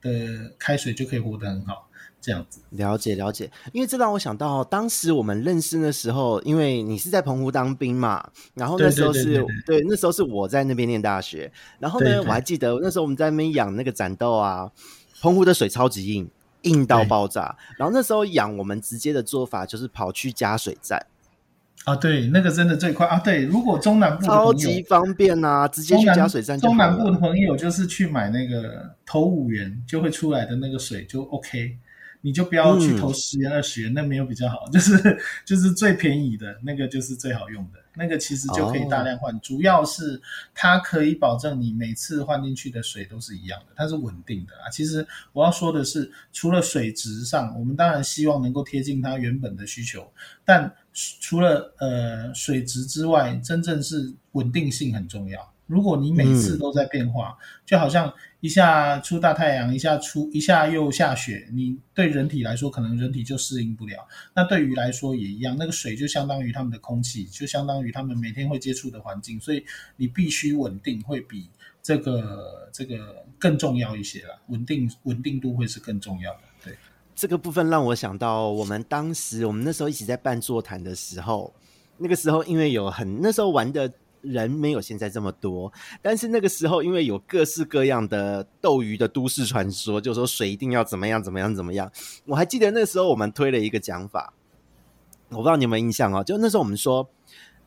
的开水就可以活得很好。这样子。了解了解，因为这让我想到当时我们认识的时候，因为你是在澎湖当兵嘛，然后那时候是对，那时候是我在那边念大学，然后呢，我还记得那时候我们在那边养那个斩豆啊，澎湖的水超级硬，硬到爆炸，然后那时候养我们直接的做法就是跑去加水站啊，对，那个真的最快啊，对，如果中南部超级方便啊，直接去加水站，中南部的朋友就是去买那个投五元就会出来的那个水就 OK。你就不要去投十元二十元，那没有比较好，就是就是最便宜的那个就是最好用的，那个其实就可以大量换，哦、主要是它可以保证你每次换进去的水都是一样的，它是稳定的啊。其实我要说的是，除了水质上，我们当然希望能够贴近它原本的需求，但除了呃水质之外，真正是稳定性很重要。如果你每次都在变化，嗯、就好像一下出大太阳，一下出一下又下雪，你对人体来说可能人体就适应不了。那对鱼来说也一样，那个水就相当于他们的空气，就相当于他们每天会接触的环境，所以你必须稳定，会比这个这个更重要一些啦。稳定稳定度会是更重要的。这个部分让我想到，我们当时我们那时候一起在办座谈的时候，那个时候因为有很那时候玩的。人没有现在这么多，但是那个时候，因为有各式各样的斗鱼的都市传说，就说水一定要怎么样怎么样怎么样。我还记得那时候我们推了一个讲法，我不知道你有没有印象哦。就那时候我们说，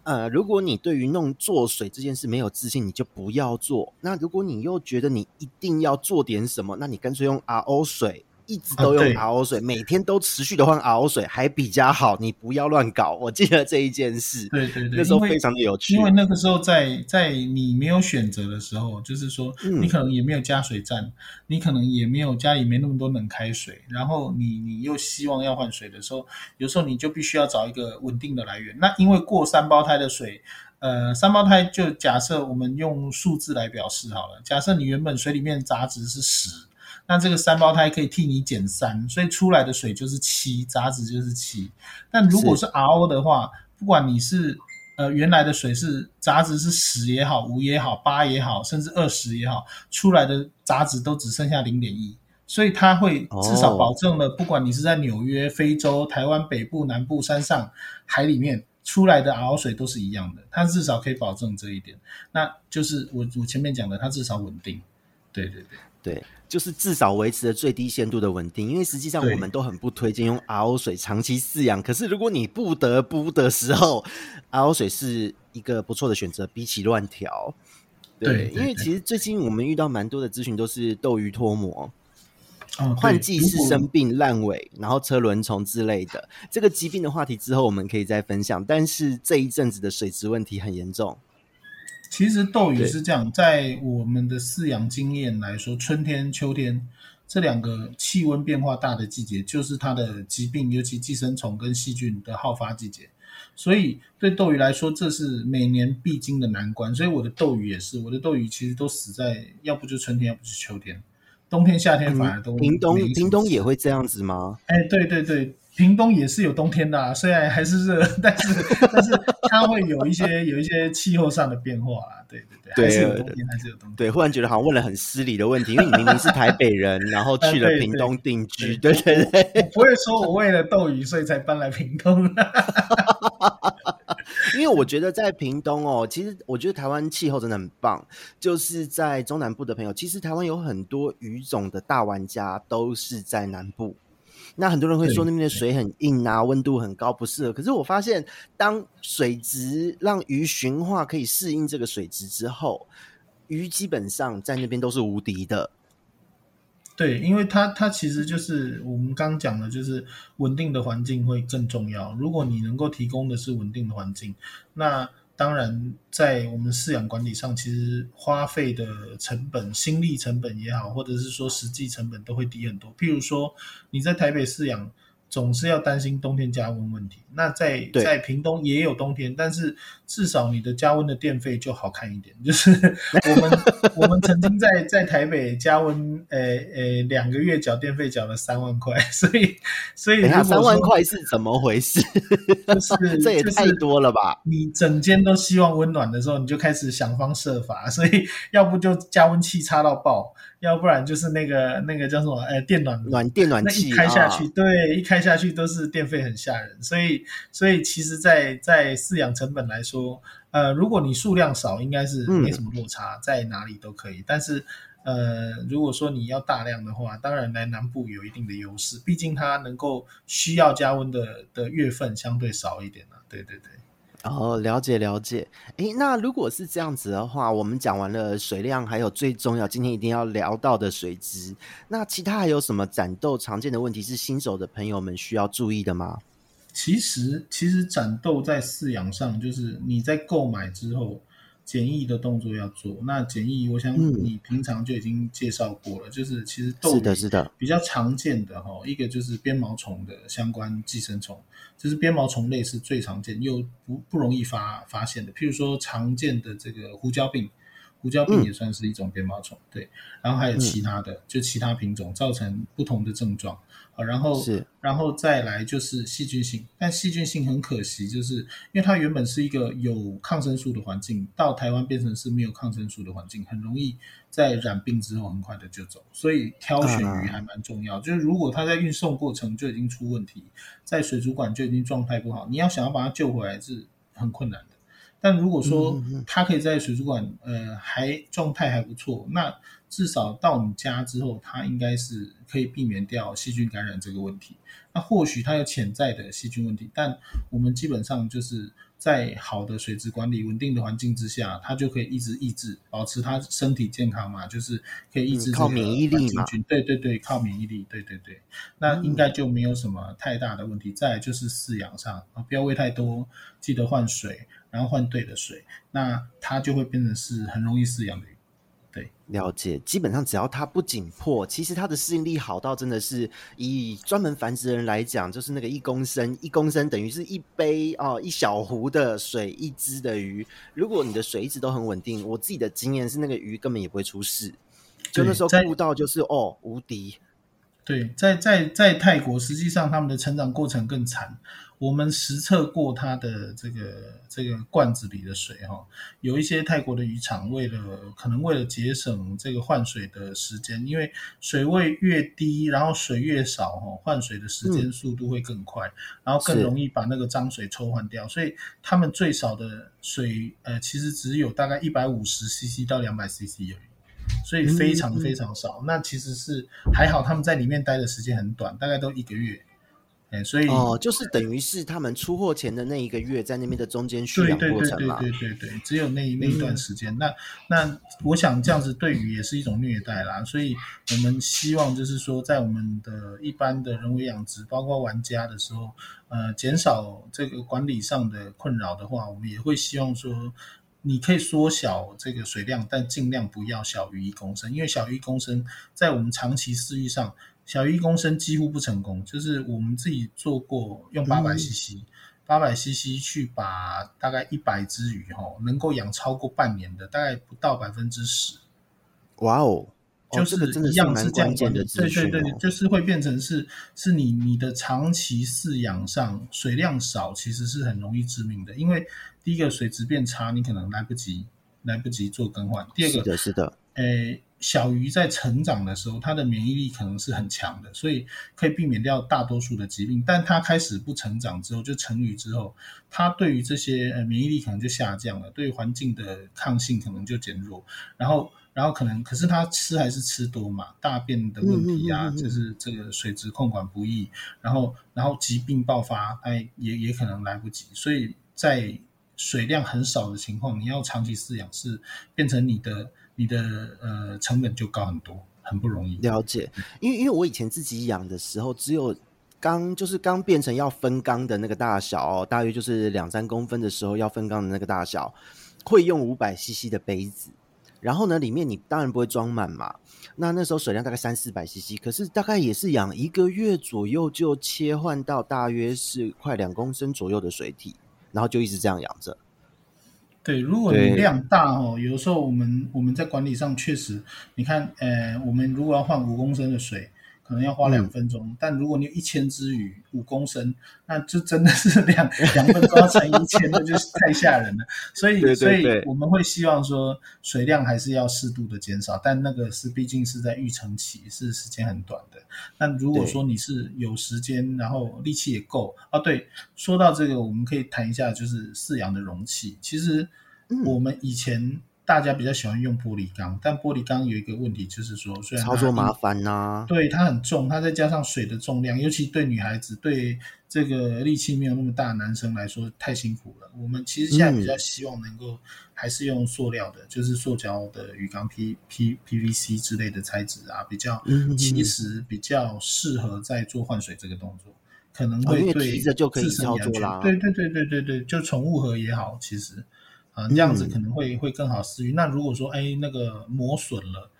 呃，如果你对于弄做水这件事没有自信，你就不要做。那如果你又觉得你一定要做点什么，那你干脆用 RO 水。一直都用 RO 水，每天都持续的换 RO 水，还比较好。你不要乱搞。我记得这一件事，对对对，那时候非常的有趣。因为，因为那个时候在在你没有选择的时候，就是说你可能也没有加水站，嗯、你可能也没有家里没那么多冷开水，然后你你又希望要换水的时候，有时候你就必须要找一个稳定的来源。那因为过三胞胎的水，呃，三胞胎就假设我们用数字来表示好了，假设你原本水里面杂质是十。那这个三胞胎可以替你减三，所以出来的水就是七，杂质就是七。但如果是 RO 的话，不管你是呃原来的水是杂质是十也好，五也好，八也好，甚至二十也好，出来的杂质都只剩下零点一，所以它会至少保证了，不管你是在纽约、非洲、台湾北部、南部、山上、海里面出来的 RO 水都是一样的，它至少可以保证这一点。那就是我我前面讲的，它至少稳定。对对对。对，就是至少维持了最低限度的稳定，因为实际上我们都很不推荐用 RO 水长期饲养。可是如果你不得不的时候，RO 水是一个不错的选择，比起乱调。对，因为其实最近我们遇到蛮多的咨询，都是斗鱼脱模，换、哦、季是生病烂尾，然后车轮虫之类的这个疾病的话题之后我们可以再分享。但是这一阵子的水质问题很严重。其实斗鱼是这样，在我们的饲养经验来说，春天、秋天这两个气温变化大的季节，就是它的疾病，尤其寄生虫跟细菌的好发季节。所以对斗鱼来说，这是每年必经的难关。所以我的斗鱼也是，我的斗鱼其实都死在，要不就春天，要不就秋天，冬天、夏天反而都、嗯。屏东，屏东也会这样子吗？哎，对对对。屏东也是有冬天的啊，虽然还是热，但是但是它会有一些 有一些气候上的变化啊，对对对，还是有冬天，还是有冬天。对，忽然觉得好像问了很失礼的问题，因为你明明是台北人，然后去了屏东定居，对对对，对，我不会说我为了斗鱼所以才搬来屏东，因为我觉得在屏东哦，其实我觉得台湾气候真的很棒，就是在中南部的朋友，其实台湾有很多鱼种的大玩家都是在南部。那很多人会说那边的水很硬啊，温度很高，不适合。可是我发现，当水质让鱼驯化可以适应这个水质之后，鱼基本上在那边都是无敌的。对，因为它它其实就是我们刚讲的，就是稳定的环境会更重要。如果你能够提供的是稳定的环境，那当然在我们饲养管理上，其实花费的成本、心力成本也好，或者是说实际成本都会低很多。譬如说你在台北饲养。总是要担心冬天加温问题。那在在屏东也有冬天，但是至少你的加温的电费就好看一点。就是我们 我们曾经在在台北加温，呃呃，两个月缴电费缴了三万块，所以所以三万块是怎么回事？就是这也太多了吧？你整间都希望温暖的时候，你就开始想方设法，所以要不就加温器插到爆。要不然就是那个那个叫什么？哎，电暖暖电暖器一开下去，啊、对，一开下去都是电费很吓人。所以，所以其实在，在在饲养成本来说，呃，如果你数量少，应该是没什么落差，嗯、在哪里都可以。但是，呃，如果说你要大量的话，当然来南部有一定的优势，毕竟它能够需要加温的的月份相对少一点啊。对对对。哦，了解了解。诶，那如果是这样子的话，我们讲完了水量，还有最重要，今天一定要聊到的水质。那其他还有什么展斗常见的问题是新手的朋友们需要注意的吗？其实，其实展斗在饲养上，就是你在购买之后。检疫的动作要做，那检疫，我想你平常就已经介绍过了，嗯、就是其实斗鱼是的，是的，比较常见的哈，一个就是鞭毛虫的相关寄生虫，就是鞭毛虫类是最常见又不不容易发发现的，譬如说常见的这个胡椒病，胡椒病也算是一种鞭毛虫，嗯、对，然后还有其他的，嗯、就其他品种造成不同的症状。然后是，然后再来就是细菌性，但细菌性很可惜，就是因为它原本是一个有抗生素的环境，到台湾变成是没有抗生素的环境，很容易在染病之后很快的就走，所以挑选鱼还蛮重要。啊、就是如果它在运送过程就已经出问题，在水族馆就已经状态不好，你要想要把它救回来是很困难的。但如果说它可以在水族馆，呃，还状态还不错，那至少到你家之后，它应该是可以避免掉细菌感染这个问题。那或许它有潜在的细菌问题，但我们基本上就是在好的水质管理、稳定的环境之下，它就可以一直抑制，保持它身体健康嘛，就是可以抑制这个细菌。靠免疫力嘛。对对对，靠免疫力。对对对，那应该就没有什么太大的问题。再来就是饲养上啊，不要喂太多，记得换水。然后换对的水，那它就会变成是很容易饲养的鱼。对，了解。基本上只要它不紧迫，其实它的适应力好到真的是以专门繁殖的人来讲，就是那个一公升，一公升等于是一杯哦，一小壶的水，一只的鱼。如果你的水一直都很稳定，我自己的经验是那个鱼根本也不会出事。就那时候顾到就是哦无敌。对，在在在泰国，实际上他们的成长过程更惨。我们实测过它的这个这个罐子里的水哈，有一些泰国的渔场为了可能为了节省这个换水的时间，因为水位越低，然后水越少哈，换水的时间速度会更快，嗯、然后更容易把那个脏水抽换掉，所以他们最少的水呃其实只有大概一百五十 CC 到两百 CC 而已，所以非常非常少。嗯嗯、那其实是还好，他们在里面待的时间很短，大概都一个月。哎，所以哦，就是等于是他们出货前的那一个月，在那边的中间蓄养过程嘛。对对对对对对，只有那那一段时间。嗯、那那我想这样子对鱼也是一种虐待啦。所以我们希望就是说，在我们的一般的人为养殖，包括玩家的时候，呃，减少这个管理上的困扰的话，我们也会希望说，你可以缩小这个水量，但尽量不要小于一公升，因为小于一公升，在我们长期饲育上。小于一公升几乎不成功，就是我们自己做过用八百 CC，八百 CC 去把大概一百只鱼哈，能够养超过半年的，大概不到百分之十。哇哦，就是一样是这样子的，对对对，就是会变成是是你你的长期饲养上水量少，其实是很容易致命的，因为第一个水质变差，你可能来不及来不及做更换，第二个是的，是的，诶。小鱼在成长的时候，它的免疫力可能是很强的，所以可以避免掉大多数的疾病。但它开始不成长之后，就成鱼之后，它对于这些呃免疫力可能就下降了，对环境的抗性可能就减弱。然后，然后可能，可是它吃还是吃多嘛，大便的问题啊，嗯嗯嗯嗯就是这个水质控管不易，然后，然后疾病爆发，哎，也也可能来不及。所以在水量很少的情况，你要长期饲养是变成你的。你的呃成本就高很多，很不容易。了解，因为因为我以前自己养的时候，只有缸就是刚变成要分缸的那个大小哦，大约就是两三公分的时候要分缸的那个大小，会用五百 CC 的杯子。然后呢，里面你当然不会装满嘛。那那时候水量大概三四百 CC，可是大概也是养一个月左右就切换到大约是快两公升左右的水体，然后就一直这样养着。对，如果你量大哦，有时候我们我们在管理上确实，你看，呃，我们如果要换五公升的水。可能要花两分钟，嗯，但如果你有一千只鱼，五公升，那就真的是两 两分钟要乘一千，那就是太吓人了。所以，对对对，所以我们会希望说水量还是要适度的减少，但那个是毕竟是在育成期，是时间很短的。但如果说你是有时间，然后力气也够啊，对，说到这个，我们可以谈一下，就是饲养的容器。其实我们以前。嗯大家比较喜欢用玻璃缸，但玻璃缸有一个问题，就是说，虽然操作麻烦呐、啊，对它很重，它再加上水的重量，尤其对女孩子，对这个力气没有那么大的男生来说，太辛苦了。我们其实现在比较希望能够还是用塑料的，嗯、就是塑胶的鱼缸 P P PVC 之类的材质啊，比较其实比较适合在做换水这个动作，可能会对自身安全。对对对对对对，就宠物盒也好，其实。啊，这样子可能会、嗯、会更好饲育。那如果说，哎，那个磨损了、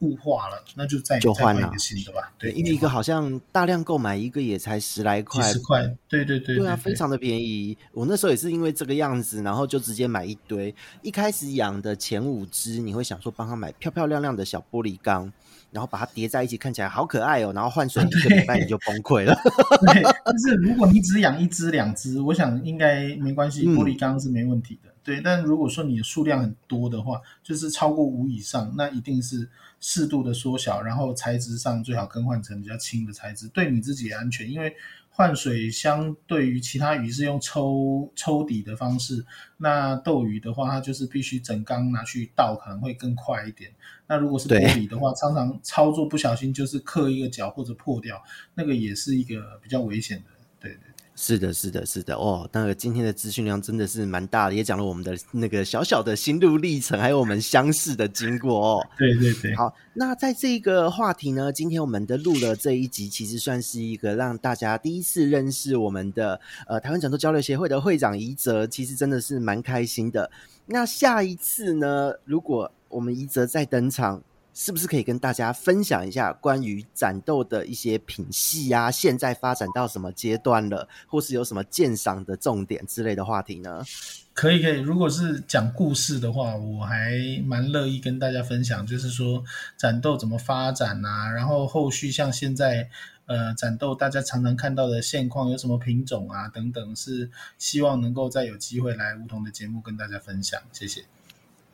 雾化了，那就再就换了新的吧。对，因为一个好像大量购买一个也才十来块，十块。对对对，对，对，对啊，非常的便宜。我那时候也是因为这个样子，然后就直接买一堆。一开始养的前五只，你会想说帮他买漂漂亮亮的小玻璃缸，然后把它叠在一起，看起来好可爱哦。然后换水一个礼拜你就崩溃了。对，但是如果你只养一只两只，我想应该没关系，玻璃缸是没问题的。嗯对，但如果说你的数量很多的话，就是超过五以上，那一定是适度的缩小，然后材质上最好更换成比较轻的材质，对你自己也安全。因为换水相对于其他鱼是用抽抽底的方式，那斗鱼的话，它就是必须整缸拿去倒，可能会更快一点。那如果是玻璃的话，常常操作不小心就是磕一个角或者破掉，那个也是一个比较危险的。是的，是的，是的，哦，那个今天的资讯量真的是蛮大的，也讲了我们的那个小小的心路历程，还有我们相识的经过哦。对对对，好，那在这个话题呢，今天我们的录了这一集，其实算是一个让大家第一次认识我们的呃台湾讲座交流协会的会长宜泽，其实真的是蛮开心的。那下一次呢，如果我们宜泽再登场，是不是可以跟大家分享一下关于展斗的一些品系啊？现在发展到什么阶段了，或是有什么鉴赏的重点之类的话题呢？可以，可以。如果是讲故事的话，我还蛮乐意跟大家分享，就是说展斗怎么发展啊，然后后续像现在呃展斗大家常常看到的现况有什么品种啊等等，是希望能够再有机会来梧桐的节目跟大家分享。谢谢。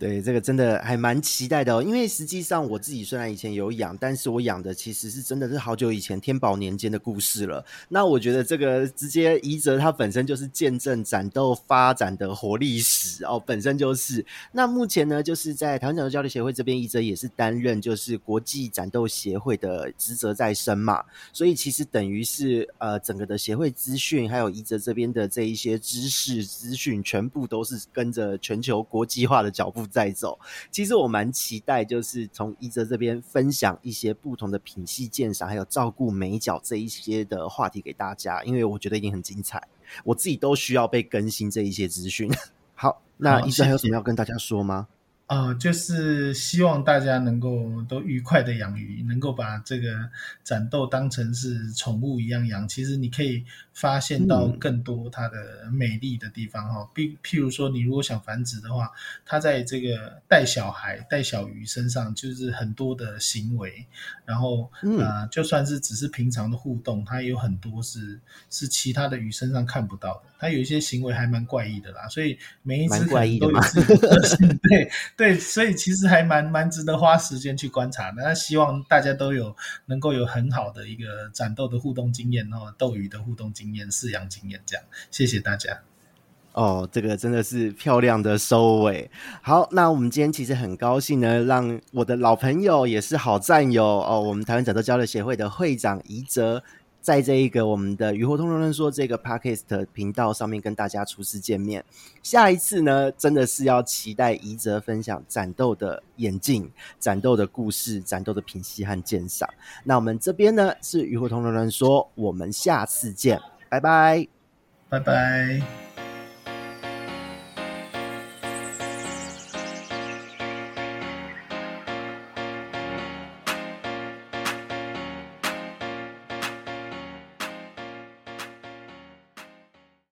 对，这个真的还蛮期待的哦，因为实际上我自己虽然以前有养，但是我养的其实是真的是好久以前天宝年间的故事了。那我觉得这个直接宜泽它本身就是见证展斗发展的活历史哦，本身就是。那目前呢，就是在台湾展斗交流协会这边，宜泽也是担任就是国际展斗协会的职责在身嘛，所以其实等于是呃整个的协会资讯，还有宜泽这边的这一些知识资讯，全部都是跟着全球国际化的脚步在走，其实我蛮期待，就是从一泽这边分享一些不同的品系鉴赏，还有照顾美角这一些的话题给大家，因为我觉得一定很精彩，我自己都需要被更新这一些资讯。好，那一泽还有什么要跟大家说吗？啊、呃，就是希望大家能够都愉快的养鱼，能够把这个展豆当成是宠物一样养。其实你可以发现到更多它的美丽的地方哈。譬、嗯、譬如说，你如果想繁殖的话，它在这个带小孩、带小鱼身上，就是很多的行为。然后，嗯、呃，就算是只是平常的互动，它也有很多是是其他的鱼身上看不到的。它有一些行为还蛮怪异的啦，所以每一只都有自己的 特性，对。对，所以其实还蛮蛮值得花时间去观察的。那希望大家都有能够有很好的一个展斗的互动经验哦，斗鱼的互动经验、饲养经验这样。谢谢大家。哦，这个真的是漂亮的收尾。好，那我们今天其实很高兴呢，让我的老朋友也是好战友哦，我们台湾展斗交流协会的会长宜泽。在这一个我们的鱼活通通说这个 Podcast 频道上面跟大家初次见面。下一次呢，真的是要期待宜泽分享战斗的眼镜、战斗的故事、战斗的品析和鉴赏。那我们这边呢是鱼活通通说，我们下次见，拜拜，拜拜。